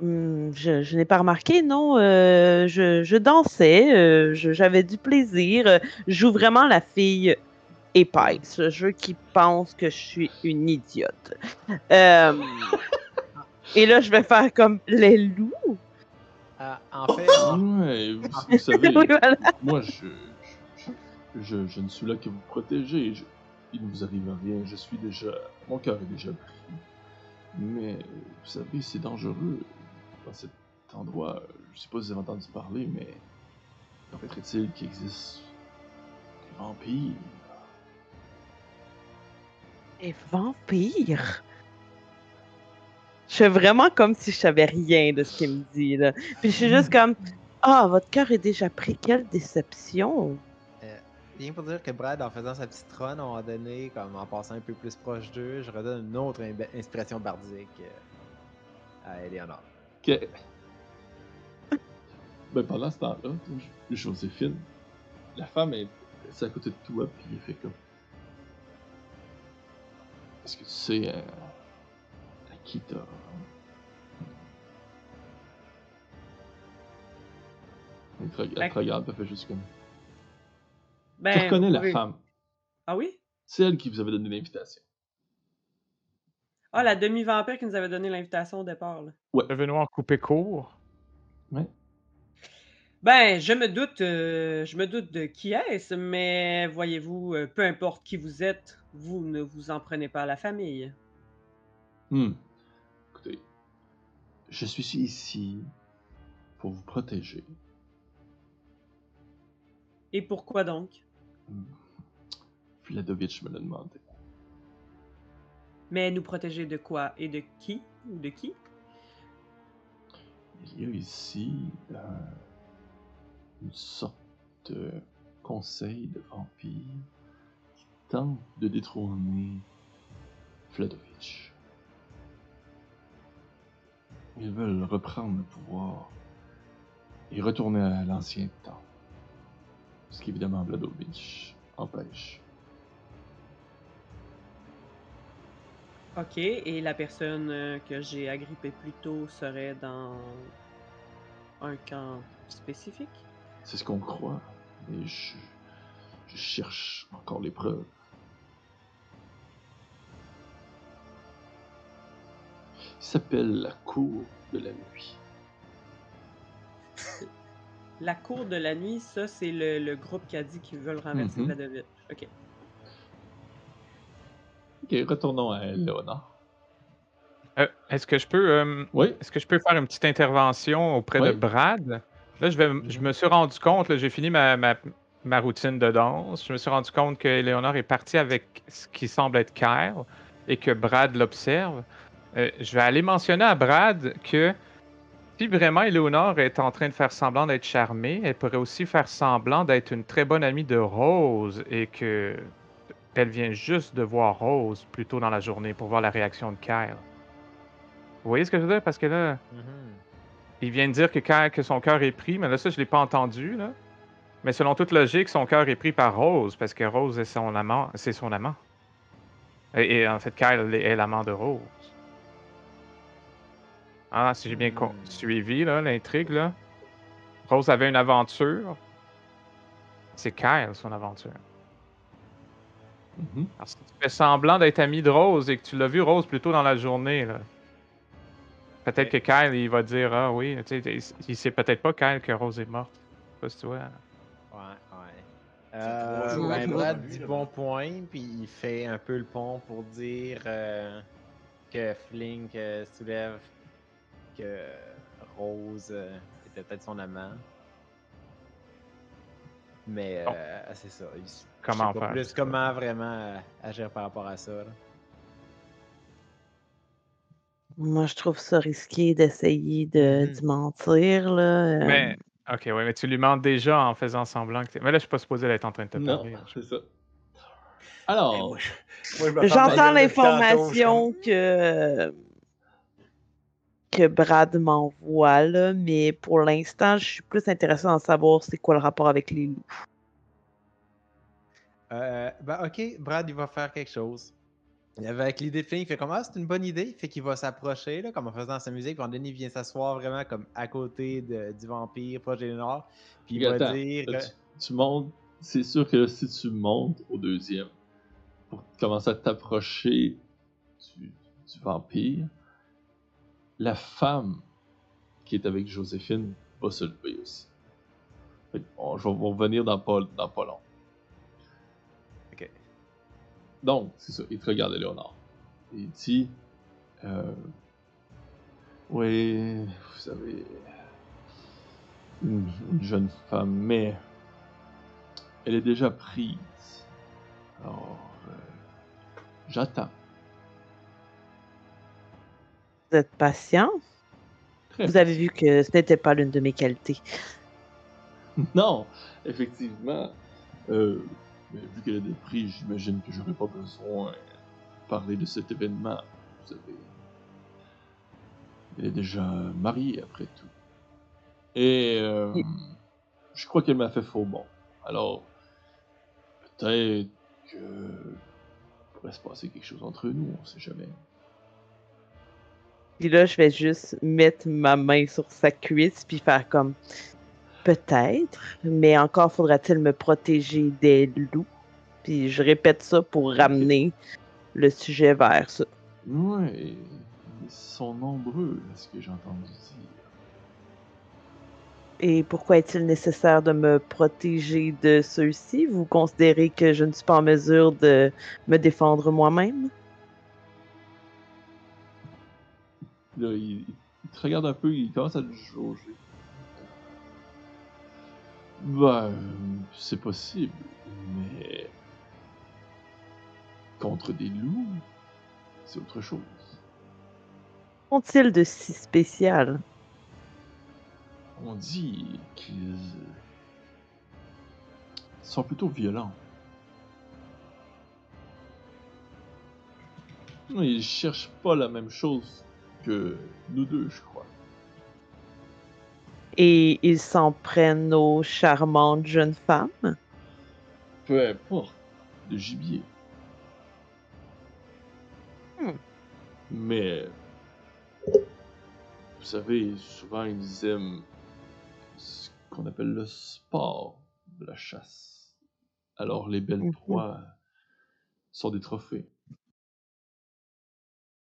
Hmm, je je n'ai pas remarqué, non. euh, je, je dansais, euh, je- j'avais du plaisir. euh, Je joue vraiment la fille épaisse, le jeu qui pense que je suis une idiote. Euh, et là, je vais faire comme les loups. Ah, en fait, Ouais, vous, vous savez, Oui, voilà. moi, je je, je, je- je ne suis là que vous protéger. Je- il ne vous arrive rien. Je suis déjà. Mon cœur est déjà pris. Mais, vous savez, c'est dangereux. Dans cet endroit, je sais pas si vous avez entendu parler, mais. Paraîtrait-il qu'il existe des vampires. Et vampire. Je fais vraiment comme si je savais rien de ce qu'il me dit. Là. Puis je suis juste comme Ah, votre cœur est déjà pris. Quelle déception. rien pour dire que Brad, en faisant sa petite run, à un moment donné, comme en passant un peu plus proche d'eux, je redonne une autre inspiration bardique euh, à Eleanor. Ok. Ben, pendant ce temps-là, Jo- Joséphine, la femme est c'est à côté de toi, puis elle fait comme. Est-ce que tu sais euh, Qui t'a. Elle te, elle te regarde, elle fait juste comme. Ben, tu reconnais la oui. femme. Ah oui? C'est elle qui vous avait donné l'invitation. Ah, la demi-vampire qui nous avait donné l'invitation au départ. là. Cheveux noirs coupés court. Ben, je me doute, euh, je me doute de qui est-ce, mais voyez-vous, euh, peu importe qui vous êtes, vous ne vous en prenez pas à la famille. Hmm. Je suis ici pour vous protéger. Et pourquoi donc? Vladovitch me l'a demandé. Mais nous protéger de quoi? Et de qui? Ou de qui? Il y a ici euh, une sorte de conseil de vampires qui tente de détrôner Vladovitch. Ils veulent reprendre le pouvoir et retourner à l'ancien temps. Ce qu'évidemment Vladovitch empêche. Ok, et la personne euh, que j'ai agrippée plus tôt serait dans un camp spécifique? C'est ce qu'on croit, mais je, je cherche encore les preuves. S'appelle la Cour de la Nuit. La cour de la nuit, ça, c'est le, le groupe qui a dit qu'ils veulent renverser Mhm. Vladovitch. Ok. Ok, retournons à Léonard. Euh, Est-ce que je peux. euh, Oui, Est-ce que je peux faire une petite intervention auprès de. Brad? Là, je, vais, je me suis rendu compte, j'ai fini ma, ma, ma routine de danse. Je me suis rendu compte que Léonard est parti avec ce qui semble être Kyle et que Brad l'observe. Euh, je vais aller mentionner à Brad que si vraiment Éléonore est en train de faire semblant d'être charmée, elle pourrait aussi faire semblant d'être une très bonne amie de Rose et que elle vient juste de voir Rose plus tôt dans la journée pour voir la réaction de Kyle. Vous voyez ce que je veux dire? Parce que là, Mhm. il vient de dire que, Kyle- que son cœur est pris, mais là, ça, je l'ai pas entendu. Là. Mais selon toute logique, son cœur est pris par Rose, parce que Rose est son amant. C'est son amant. Et, et en fait, Kyle est l'amant de Rose. Ah, si j'ai bien Hmm. suivi là, l'intrigue, là. Rose avait une aventure. C'est Kyle, son aventure. Mhm. Alors, si tu fais semblant d'être ami de Rose et que tu l'as vu Rose plus tôt dans la journée, là, peut-être que Kyle, il va dire Ah oui, tu sais, il- il sait peut-être pas, Kyle, que Rose est morte. Je sais pas si tu vois. Ouais, ouais. Euh, jours ben, Brad dit bon point, puis il fait un peu le pont pour dire euh, que Flink euh, soulève que Rose euh, était peut-être son amant. Mais euh, c'est ça. il- je Comment sais pas faire, plus comment vraiment agir par rapport à ça. là. Moi, je trouve ça risqué d'essayer de Mhm. mentir, là. euh, Mais, ok, ouais, mais tu lui mens déjà en faisant semblant que Mais là, je suis pas supposé d'être en train de te parler. c'est ça. Eh, Alors, moi, je- moi, je me ferme J'entends la gueule depuis tantôt, l'information que que Brad m'envoie, là, mais pour l'instant, je suis plus intéressée d'en savoir c'est quoi le rapport avec les loups. Euh, ben, ok, Brad, il va faire quelque chose. Avec l'idée de Flink, il fait comme Ah, c'est une bonne idée. Fait qu'il va s'approcher, là, comme en faisant sa musique. Puis en il vient s'asseoir vraiment comme à côté de- du vampire, proche des Nord. Puis il va Attends, dire. tu, tu montes. C'est sûr que si tu montes au deuxième, pour commencer à t'approcher du, du vampire, la femme qui est avec Joséphine va se lever aussi. Fait que, on- je vais revenir dans pas, dans pas long. Ok. Donc, c'est ça, il te regarde, Léonard. Et il dit euh, Oui, vous savez, une, une jeune femme, mais elle est déjà prise. Alors, euh, j'attends. Êtes patient? Vous avez vu que ce n'était pas l'une de mes qualités. Non, effectivement. Euh, mais vu qu'elle est des prix, j'imagine que j'aurais pas besoin de parler de cet événement. Vous savez. Elle est déjà mariée après tout. Et euh, Oui. je crois qu'elle m'a fait faux bon. Alors, peut-être que pourrait se passer quelque chose entre nous, on sait jamais. Puis là, je vais juste mettre ma main sur sa cuisse puis faire comme peut-être, mais encore faudra-t-il me protéger des loups. Puis je répète ça pour ramener le sujet vers ça. Ouais, ils sont nombreux, à ce que j'ai entendu dire. Et pourquoi est-il nécessaire de me protéger de ceux-ci? Vous considérez que je ne suis pas en mesure de me défendre moi-même? Là, il, il te regarde un peu, il commence à te jauger. Ben, c'est possible, mais. Contre des loups, c'est autre chose. Qu'ont-ils de si spécial? On dit qu'ils sont plutôt violents. Ils cherchent pas la même chose que nous deux, je crois. Et ils s'en prennent aux charmantes jeunes femmes? Peu importe, le gibier. Hmm. Mais, vous savez, souvent ils aiment ce qu'on appelle le sport de la chasse. Alors les belles Mhm. proies sont des trophées.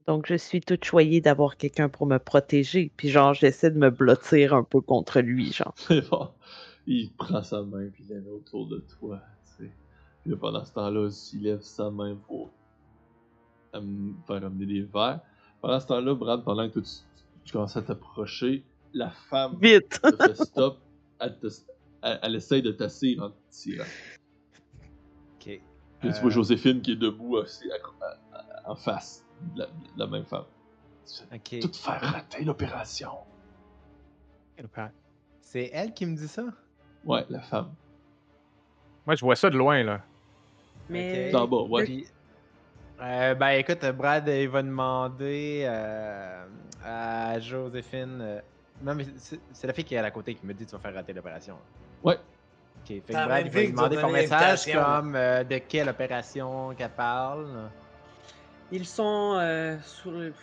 Donc, je suis toute choyée d'avoir quelqu'un pour me protéger. Puis, genre, j'essaie de me blottir un peu contre lui, genre. C'est bon. Il prend sa main puis il la met autour de toi. tu sais. Puis pendant ce temps-là, il lève sa main pour faire amener des verres. Pendant ce temps-là, Brad, pendant que toi, tu, tu commences à t'approcher, la femme Vite! te fait stop. Elle, te- elle- elle essaye de t'asseoir en te tirant. Ok. Puis tu Euh, vois Joséphine qui est debout aussi à- à- à- en face la, même femme. Tu fais Ok. tout faire rater l'opération. C'est elle qui me dit ça? Ouais, la femme. Moi, je vois ça de loin, là. Mais. Bas, ouais. Puis, euh, ben écoute, Brad, il va demander euh, à Joséphine. euh, non, mais c'est la fille qui est à la côté qui me dit tu vas faire rater l'opération. Ouais. Ok, fait que Brad, il va lui demander ton message comme euh, de quelle opération qu'elle parle. Ils sont euh, sur le-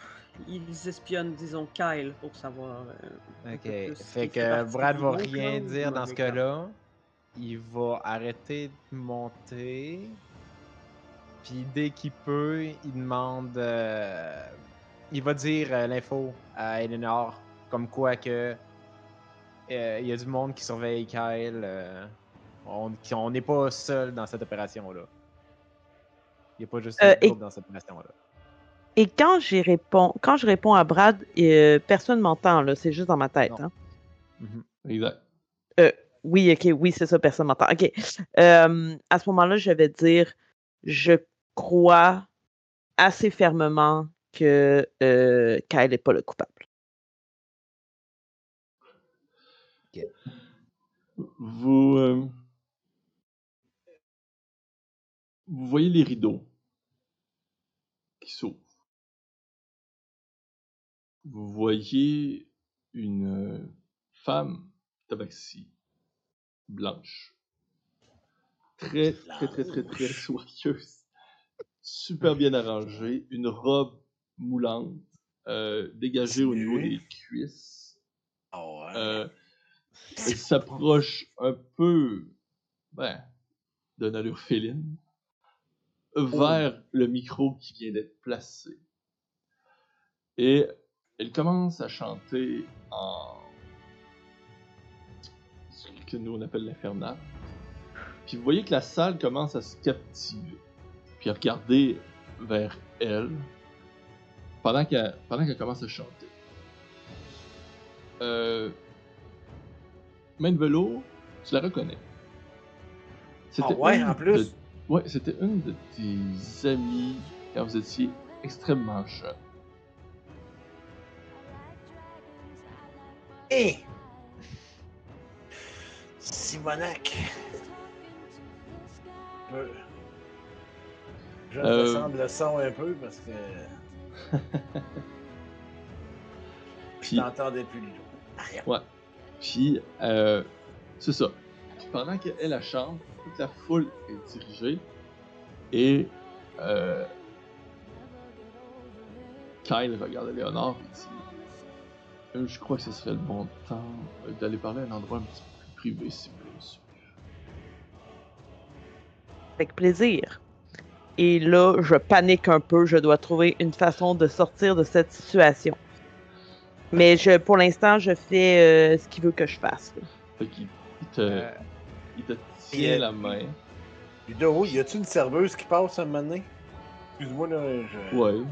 Ils espionnent, disons, Kyle pour savoir. euh, Ok, peu fait que Brad va rien dire dans ce cas-là. Il va arrêter de monter. Puis dès qu'il peut, il demande. euh, il va dire euh, l'info à Eleanor, comme quoi que. il y a du monde qui surveille Kyle. on n'est pas seul dans cette opération-là. Il n'y a pas juste Euh, un et- groupe dans cette opération-là. Et quand j'y réponds, quand je réponds à Brad, euh, personne m'entend, là. C'est juste dans ma tête, hein. Mhm. Exact. Oui, ok, oui, c'est ça, personne m'entend. Ok. Euh, à ce moment-là, je vais dire je crois assez fermement que euh, Kyle n'est pas le coupable. Vous, vous voyez les rideaux qui s'ouvrent. Vous voyez une euh, femme tabaxi, blanche, très, très, très, très, très soyeuse, super bien arrangée, une robe moulante, euh, dégagée au niveau des cuisses. Ah. Euh, elle s'approche un peu, ben, d'une allure féline, vers le micro qui vient d'être placé. Et elle commence à chanter en ce que nous on appelle l'infernal. Puis vous voyez que la salle commence à se captiver, puis à regarder vers elle pendant qu'elle pendant qu'elle commence à chanter. Euh, Main de tu la reconnais. Ah ouais, une en plus? de- Ouais, c'était une de tes amies quand vous étiez extrêmement jeune. Hé! Simonac. Je, je Euh. descendre le son un peu parce que je Puis, t'entendais plus du tout. ouais. Puis, euh, c'est ça. Puis pendant qu'elle elle chante, toute la foule est dirigée et euh, Kyle regarde Léonard et dit Euh, Je crois que ce serait le bon temps d'aller parler à un endroit un petit peu plus privé, s'il vous plaît. Avec plaisir. Et là, je panique un peu. Je dois trouver une façon de sortir de cette situation. Mais je, pour l'instant, je fais euh, ce qu'il veut que je fasse. Fait qu'il il te, Euh, il te tient et, euh, la main. Ludo, y a-tu une serveuse qui passe un moment donné? Excuse-moi, là. Je... Ouais.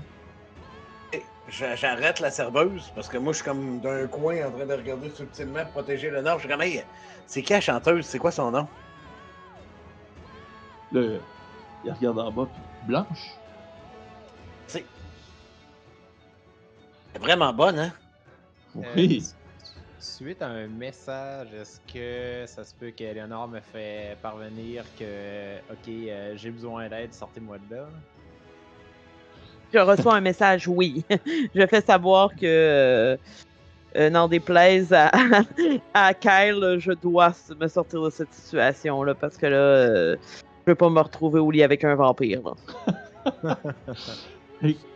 J'a- J'arrête la serveuse parce que moi, je suis comme d'un coin en train de regarder subtilement pour protéger le nord. Je suis comme, hey, c'est qui la chanteuse? C'est quoi son nom? Là, il regarde en bas, puis Blanche. C'est vraiment bonne, hein? Oui. Euh, Suite à un message, est-ce que ça se peut qu'Eleonore me fait parvenir que, ok, euh, j'ai besoin d'aide, sortez-moi de là? Je reçois un message, oui. je fais savoir que, euh, euh, n'en déplaise à, à Kyle, je dois me sortir de cette situation-là parce que là, euh, je veux pas me retrouver au lit avec un vampire. là.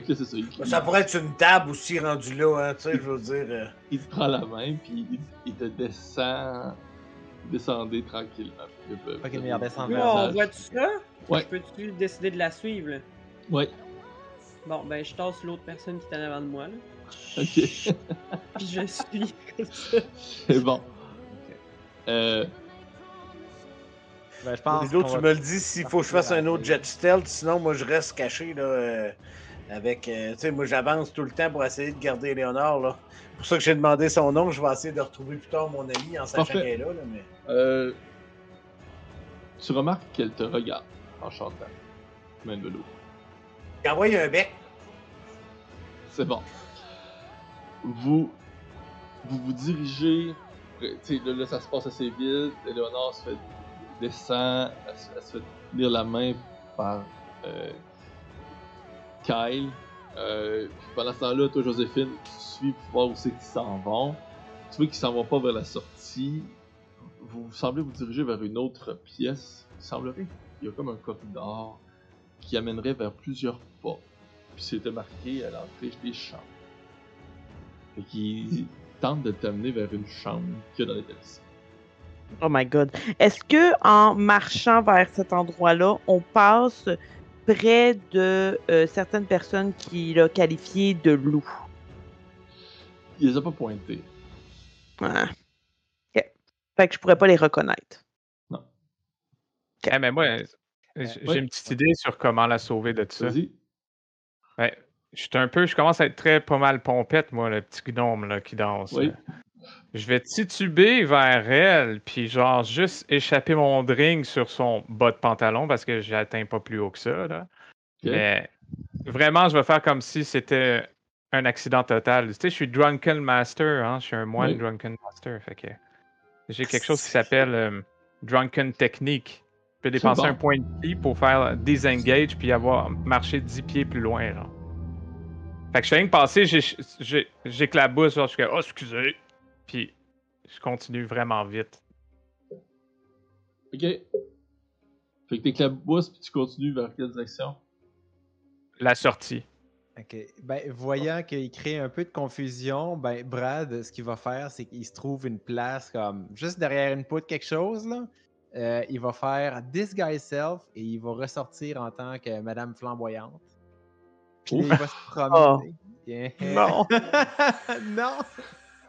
Fait, fait que là, c'est ça. Il, Ça pourrait être une table aussi rendue là, hein, tu sais, je veux dire. euh, il te prend la main, puis il, il te descend. Descendez tranquillement. Ok, mais vers Là, on message. voit tout ça? Ouais. Je peux-tu décider de la suivre, là? Ouais, Bon, ben, je tasse l'autre personne qui est en avant de moi, là. ok. Puis je suis comme ça. c'est bon. Euh, Ben, je pense Ludo, tu va- me le dis s'il faut que je fasse un autre jet stealth, sinon moi je reste caché là. euh, avec. euh, tu sais, moi j'avance tout le temps pour essayer de garder Léonard là. C'est pour ça que j'ai demandé son nom, je vais essayer de retrouver plus tard mon ami en sachant qu'elle est là, là, mais. euh, tu remarques qu'elle te regarde en chantant. Même de l'eau. J'ai envoyé un bec. C'est bon. Vous vous, vous dirigez. Tu sais, là, là, ça se passe assez vite. Eleonore se fait descend, elle, se- elle se fait tenir la main par euh, Kyle. Euh, pendant ce temps-là, toi, Joséphine, tu suis pour voir où c'est qu'ils s'en vont. Tu vois qu'ils s'en vont pas vers la sortie. Vous semblez vous diriger vers une autre pièce. Il semblerait qu'il y a comme un corridor qui amènerait vers plusieurs pas. Puis c'était marqué à l'entrée des chambres. Fait qu'il tente de t'amener vers une chambre qu'il y a dans l'établissement. Oh my god. Est-ce que en marchant vers cet endroit-là, on passe près de euh, certaines personnes qu'il a qualifiées de loups? Il les a pas pointés. Ah. Ok. Fait que je pourrais pas les reconnaître. Eh, mais moi, j'ai Ouais. une petite idée sur comment la sauver de tout ça. Vas-y. Ouais, je suis un peu, je commence à être très pas mal pompette, moi, le petit gnome là, qui danse. Oui. Je vais tituber vers elle, puis genre juste échapper mon drink sur son bas de pantalon parce que j'atteins pas plus haut que ça. Là. Mais vraiment, je vais faire comme si c'était un accident total. Tu sais, je suis Drunken Master, hein? je suis un moine Oui. Drunken Master. Fait que j'ai quelque chose qui s'appelle euh, Drunken Technique. Je peux dépenser bon. un point de ki pour faire disengage puis avoir marché 10 pieds plus loin. Genre. Fait que je fais rien que passer, j'éclabousse, genre, je suis comme, oh, excusez. Puis je continue vraiment vite. Ok. Fait que t'éclabousses puis tu continues vers quelle direction? La sortie. Ok. Ben, voyant qu'il crée un peu de confusion, ben, Brad, ce qu'il va faire, c'est qu'il se trouve une place comme juste derrière une poutre, quelque chose, là. Euh, il va faire Disguise Self et il va ressortir en tant que Madame Flamboyante. Puis il va se promener. Yeah. Non. non!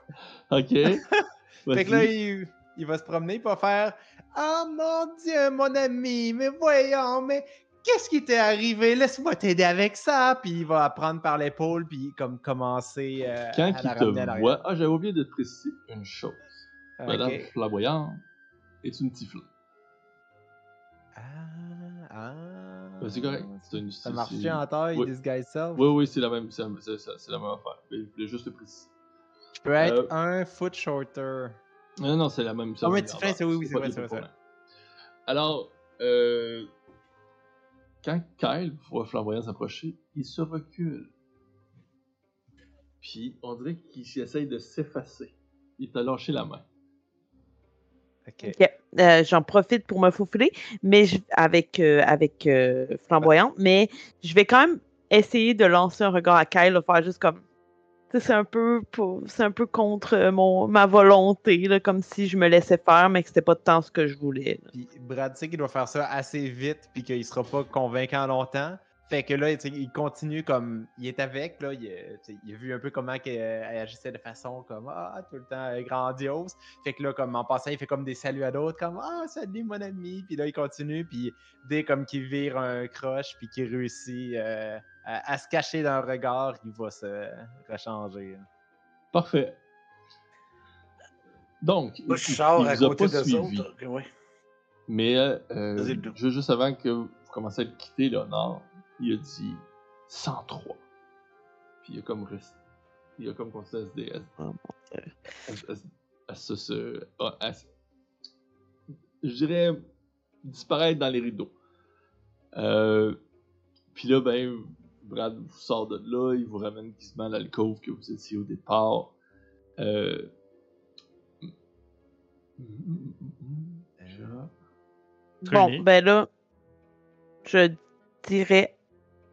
Ok. Fait que là, il, il va se promener et va faire Ah mon Dieu, mon ami, mais voyons, mais qu'est-ce qui t'est arrivé? Laisse-moi t'aider avec ça. Puis il va prendre par l'épaule, puis comme commencer euh, Quand à il la à te l'arrière. voit. Ah, j'avais oublié de te préciser une chose. Madame Flamboyante est une tiflette. Ah, ah. Ben, c'est correct. C'est une- Ça marche en taille, Oui. Disguise Self? Oui, oui, c'est la même, c'est la même affaire. Je voulais juste te préciser. Je peux être Euh, un foot shorter. Non, non, c'est la même. c'est Ah, mais tiflette, affaire. c'est- oui, oui, c'est vrai, c'est vrai. Alors, euh, quand Kyle voit Flamboyant s'approcher, il se recule. Puis, on dirait qu'il essaye de s'effacer. Il t'a lâché la main. Ok. Ok. Euh, J'en profite pour me faufiler, mais je- avec, euh, avec euh, flamboyante, mais je vais quand même essayer de lancer un regard à Kyle, faire juste comme. C'est un peu c'est un peu contre euh, mon ma volonté, là, comme si je me laissais faire, mais que c'était pas tant ce que je voulais. Puis Brad sait qu'il doit faire ça assez vite, puis qu'il sera pas convaincant longtemps. Fait que là, il continue comme. Il est avec, là. Il, il a vu un peu comment qu'elle elle agissait de façon comme. Ah, tout le temps euh, grandiose. Fait que là, comme en passant, il fait comme des saluts à d'autres, comme Ah, salut mon ami. Puis là, il continue. Puis dès comme qu'il vire un croche, puis qu'il réussit euh, à, à se cacher dans le regard, il va se rechanger. là. Parfait. Donc, Moi, je il- sors il à côté pas de suivi. autres. Ouais. Mais euh, euh, juste avant que vous commenciez à le quitter, Léonard, il a dit 103. Puis il a comme resté. Il a comme continué à se dé- à- Oh mon Dieu. à- se- se- à- à- je dirais disparaître dans les rideaux. Euh, puis là, ben, Brad vous sort de là, il vous ramène quasiment à l'alcôve que vous étiez au départ. Euh... Bon, ben là, je dirais.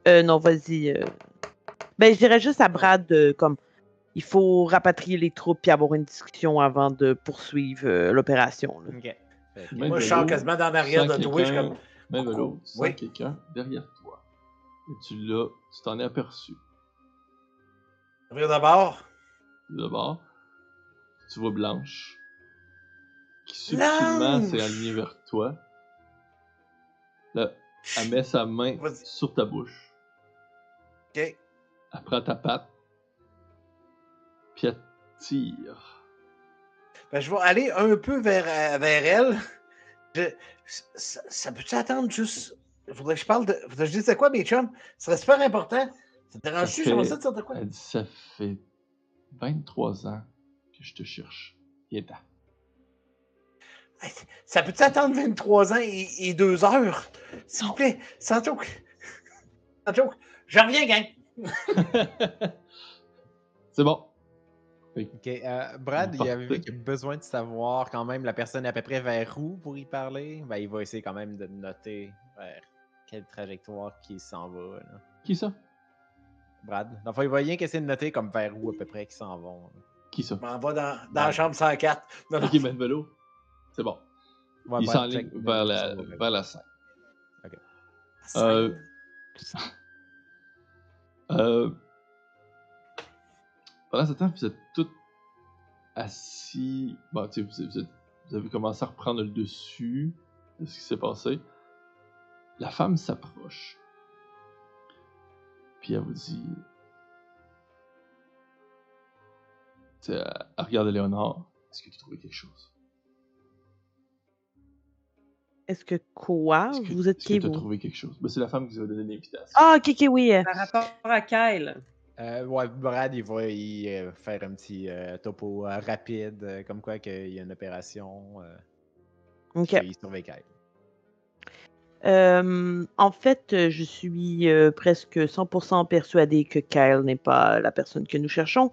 Euh, non, vas-y. euh. Ben, je dirais juste à Brad, euh, comme. Il faut rapatrier les troupes et avoir une discussion avant de poursuivre euh, l'opération. là. Ok. Moi, je de sors quasiment dans l'arrière de toi. Je suis comme. Sans Oui. quelqu'un derrière toi. Et tu l'as, tu t'en es aperçu. Ouvrir d'abord. D'abord, tu vois Blanche, qui subtilement Blanche! s'est alignée vers toi. Là, elle met sa main Vas-y. sur ta bouche. Ok. Elle prend ta patte, puis elle tire. Ben, je vais aller un peu vers, euh, vers elle. Je- ça, ça peut-tu attendre juste. Faudrait que je parle de. Faudrait que je dise de quoi, mes chums? Ce serait super important. Ça te dérange-tu? fait- J'aimerais ça dire de quoi? Elle dit Ça fait 23 ans que je te cherche. Hey, Ça peut-tu attendre 23 ans et, et 2 heures? S'il vous plaît, sans joke. Sans joke. Je reviens, gang. C'est bon. Ok, euh, Brad, il a vu Parfait. qu'il a besoin de savoir quand même la personne à peu près vers où pour y parler? Ben, il va essayer quand même de noter vers quelle trajectoire qu'il s'en va. Là. Qui ça? Brad. Enfin, il va rien qu'essayer de noter comme vers où à peu près qu'ils s'en vont. là. Qui ça? M'en vais dans, dans la chambre 104. Non, non. Ok, ben le vélo. C'est bon. Ouais, Il s'enligne vers la, s'en va vers- vers la scène. Cinq. Euh, Euh, pendant ce temps, vous êtes tous assis. Bon, vous, avez commencé à reprendre le dessus de ce qui s'est passé. La femme s'approche. Puis elle vous dit. Regarde Léonard. Est-ce que tu trouvais quelque chose? Est-ce que quoi? Est-ce que, vous êtes qui, vous? trouvé quelque chose? Ben, c'est la femme qui vous a donné l'invitation. Ah, ok, ok, oui. euh, Par rapport à Kyle. Euh, ouais, Brad, il va y euh, faire un petit euh, topo euh, rapide, euh, comme quoi qu'il y a une opération. Euh, Ok. Il surveille Kyle. Euh, en fait, je suis euh, presque 100% persuadée que Kyle n'est pas la personne que nous cherchons,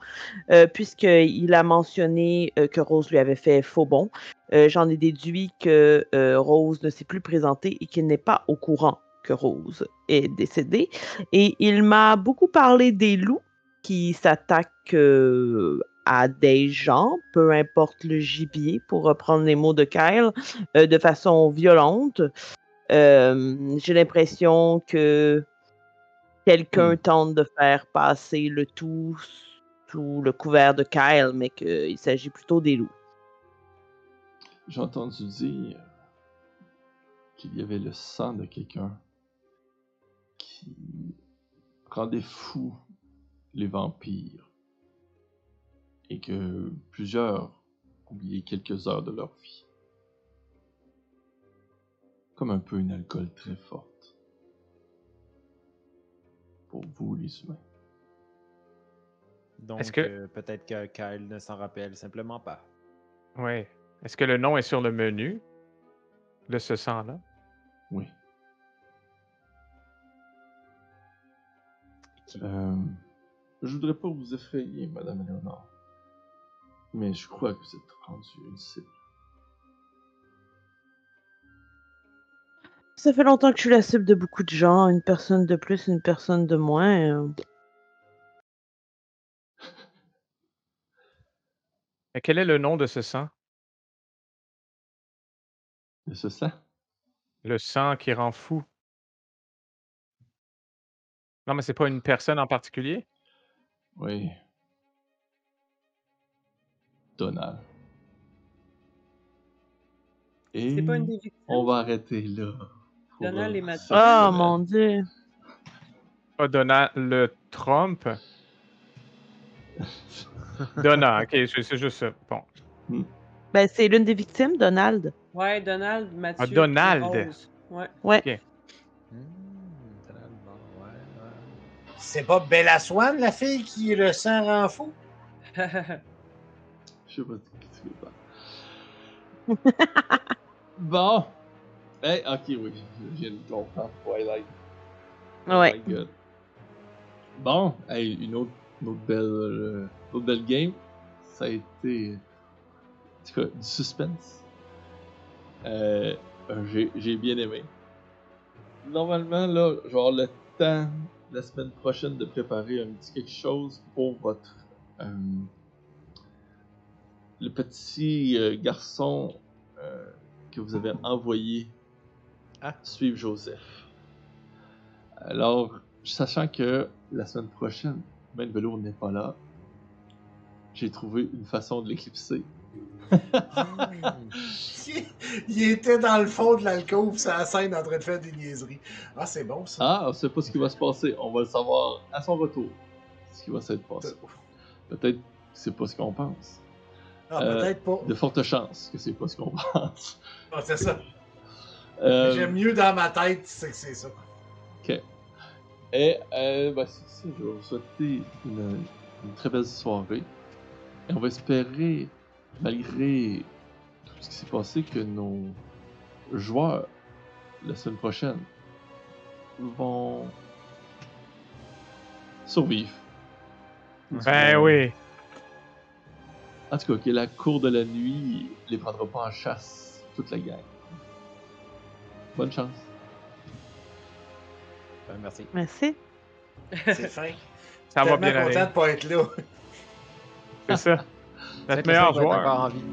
euh, puisqu'il a mentionné euh, que Rose lui avait fait faux bon. Euh, J'en ai déduit que euh, Rose ne s'est plus présentée et qu'il n'est pas au courant que Rose est décédée. Et il m'a beaucoup parlé des loups qui s'attaquent euh, à des gens, peu importe le gibier, pour reprendre les mots de Kyle, de façon violente. J'ai l'impression que quelqu'un Hmm. tente de faire passer le tout sous le couvert de Kyle, mais qu'il s'agit plutôt des loups. J'ai entendu dire qu'il y avait le sang de quelqu'un qui rendait fou les vampires et que plusieurs oubliaient quelques heures de leur vie. Comme un peu une alcool très forte. Pour vous, les humains. Donc, que- euh, peut-être que Kyle ne s'en rappelle simplement pas. Oui. Est-ce que le nom est sur le menu de ce sang-là? Oui. Euh, je voudrais pas vous effrayer, Madame Léonard. Mais je crois que vous êtes rendu une cible. Ça fait longtemps que je suis la cible de beaucoup de gens. Une personne de plus, une personne de moins. euh. Mais quel est le nom de ce sang? De ce sang? Le sang qui rend fou. Non, mais c'est pas une personne en particulier? Oui. Donald. Et C'est pas une des victimes? on va arrêter là. Donald et Mathieu. Oh mon dieu. Pas Donald le Trump? Donald, ok, c'est c'est juste ça. Bon. Ben, c'est l'une des victimes, Donald. Ouais, Donald, Mathieu. puis Donald. Rose. Ouais. Ouais. Hmm, Donald, bon, ouais, ouais. C'est pas Bella Swan, la fille qui le sang rend fou? Je sais pas ce que tu veux pas. bon. Hey, ok, oui. Je viens de comprendre. Twilight. Oh Ouais. my God. Bon, hey, une autre, une autre belle, euh, une autre belle game. Ça a été, en tout cas, du suspense. Euh, euh, j'ai, bien aimé. Normalement, là, je vais avoir le temps la semaine prochaine de préparer un petit quelque chose pour votre euh, le petit euh, garçon que vous avez envoyé Ah. suivre Joseph. Alors, sachant que la semaine prochaine, Ben Velour n'est pas là, j'ai trouvé une façon de l'éclipser. Il était dans le fond de l'alcôve, sur la scène, en train de faire des niaiseries. Ah, c'est bon, ça. Ah, on sait pas ce qui va se passer. On va le savoir à son retour. Ce qui va s'être passé. Peut-être que c'est pas ce qu'on pense. Ah, Euh, peut-être pas. De fortes chances que c'est pas ce qu'on pense. Ah, c'est ça. Euh, J'aime mieux dans ma tête, c'est que c'est ça. Ok. Et euh, bah, c'est ça, je vais vous souhaiter une, une très belle soirée. Et on va espérer, malgré tout ce qui s'est passé, que nos joueurs, la semaine prochaine, vont survivre. Ben oui. En tout cas, que la cour de la nuit les prendra pas en chasse, toute la gang. Bonne chance. Ben, merci. Merci. C'est fin. Ça va Tellement bien content aller. de pas être là. C'est ça. Notre meilleur encore joueur. en vie.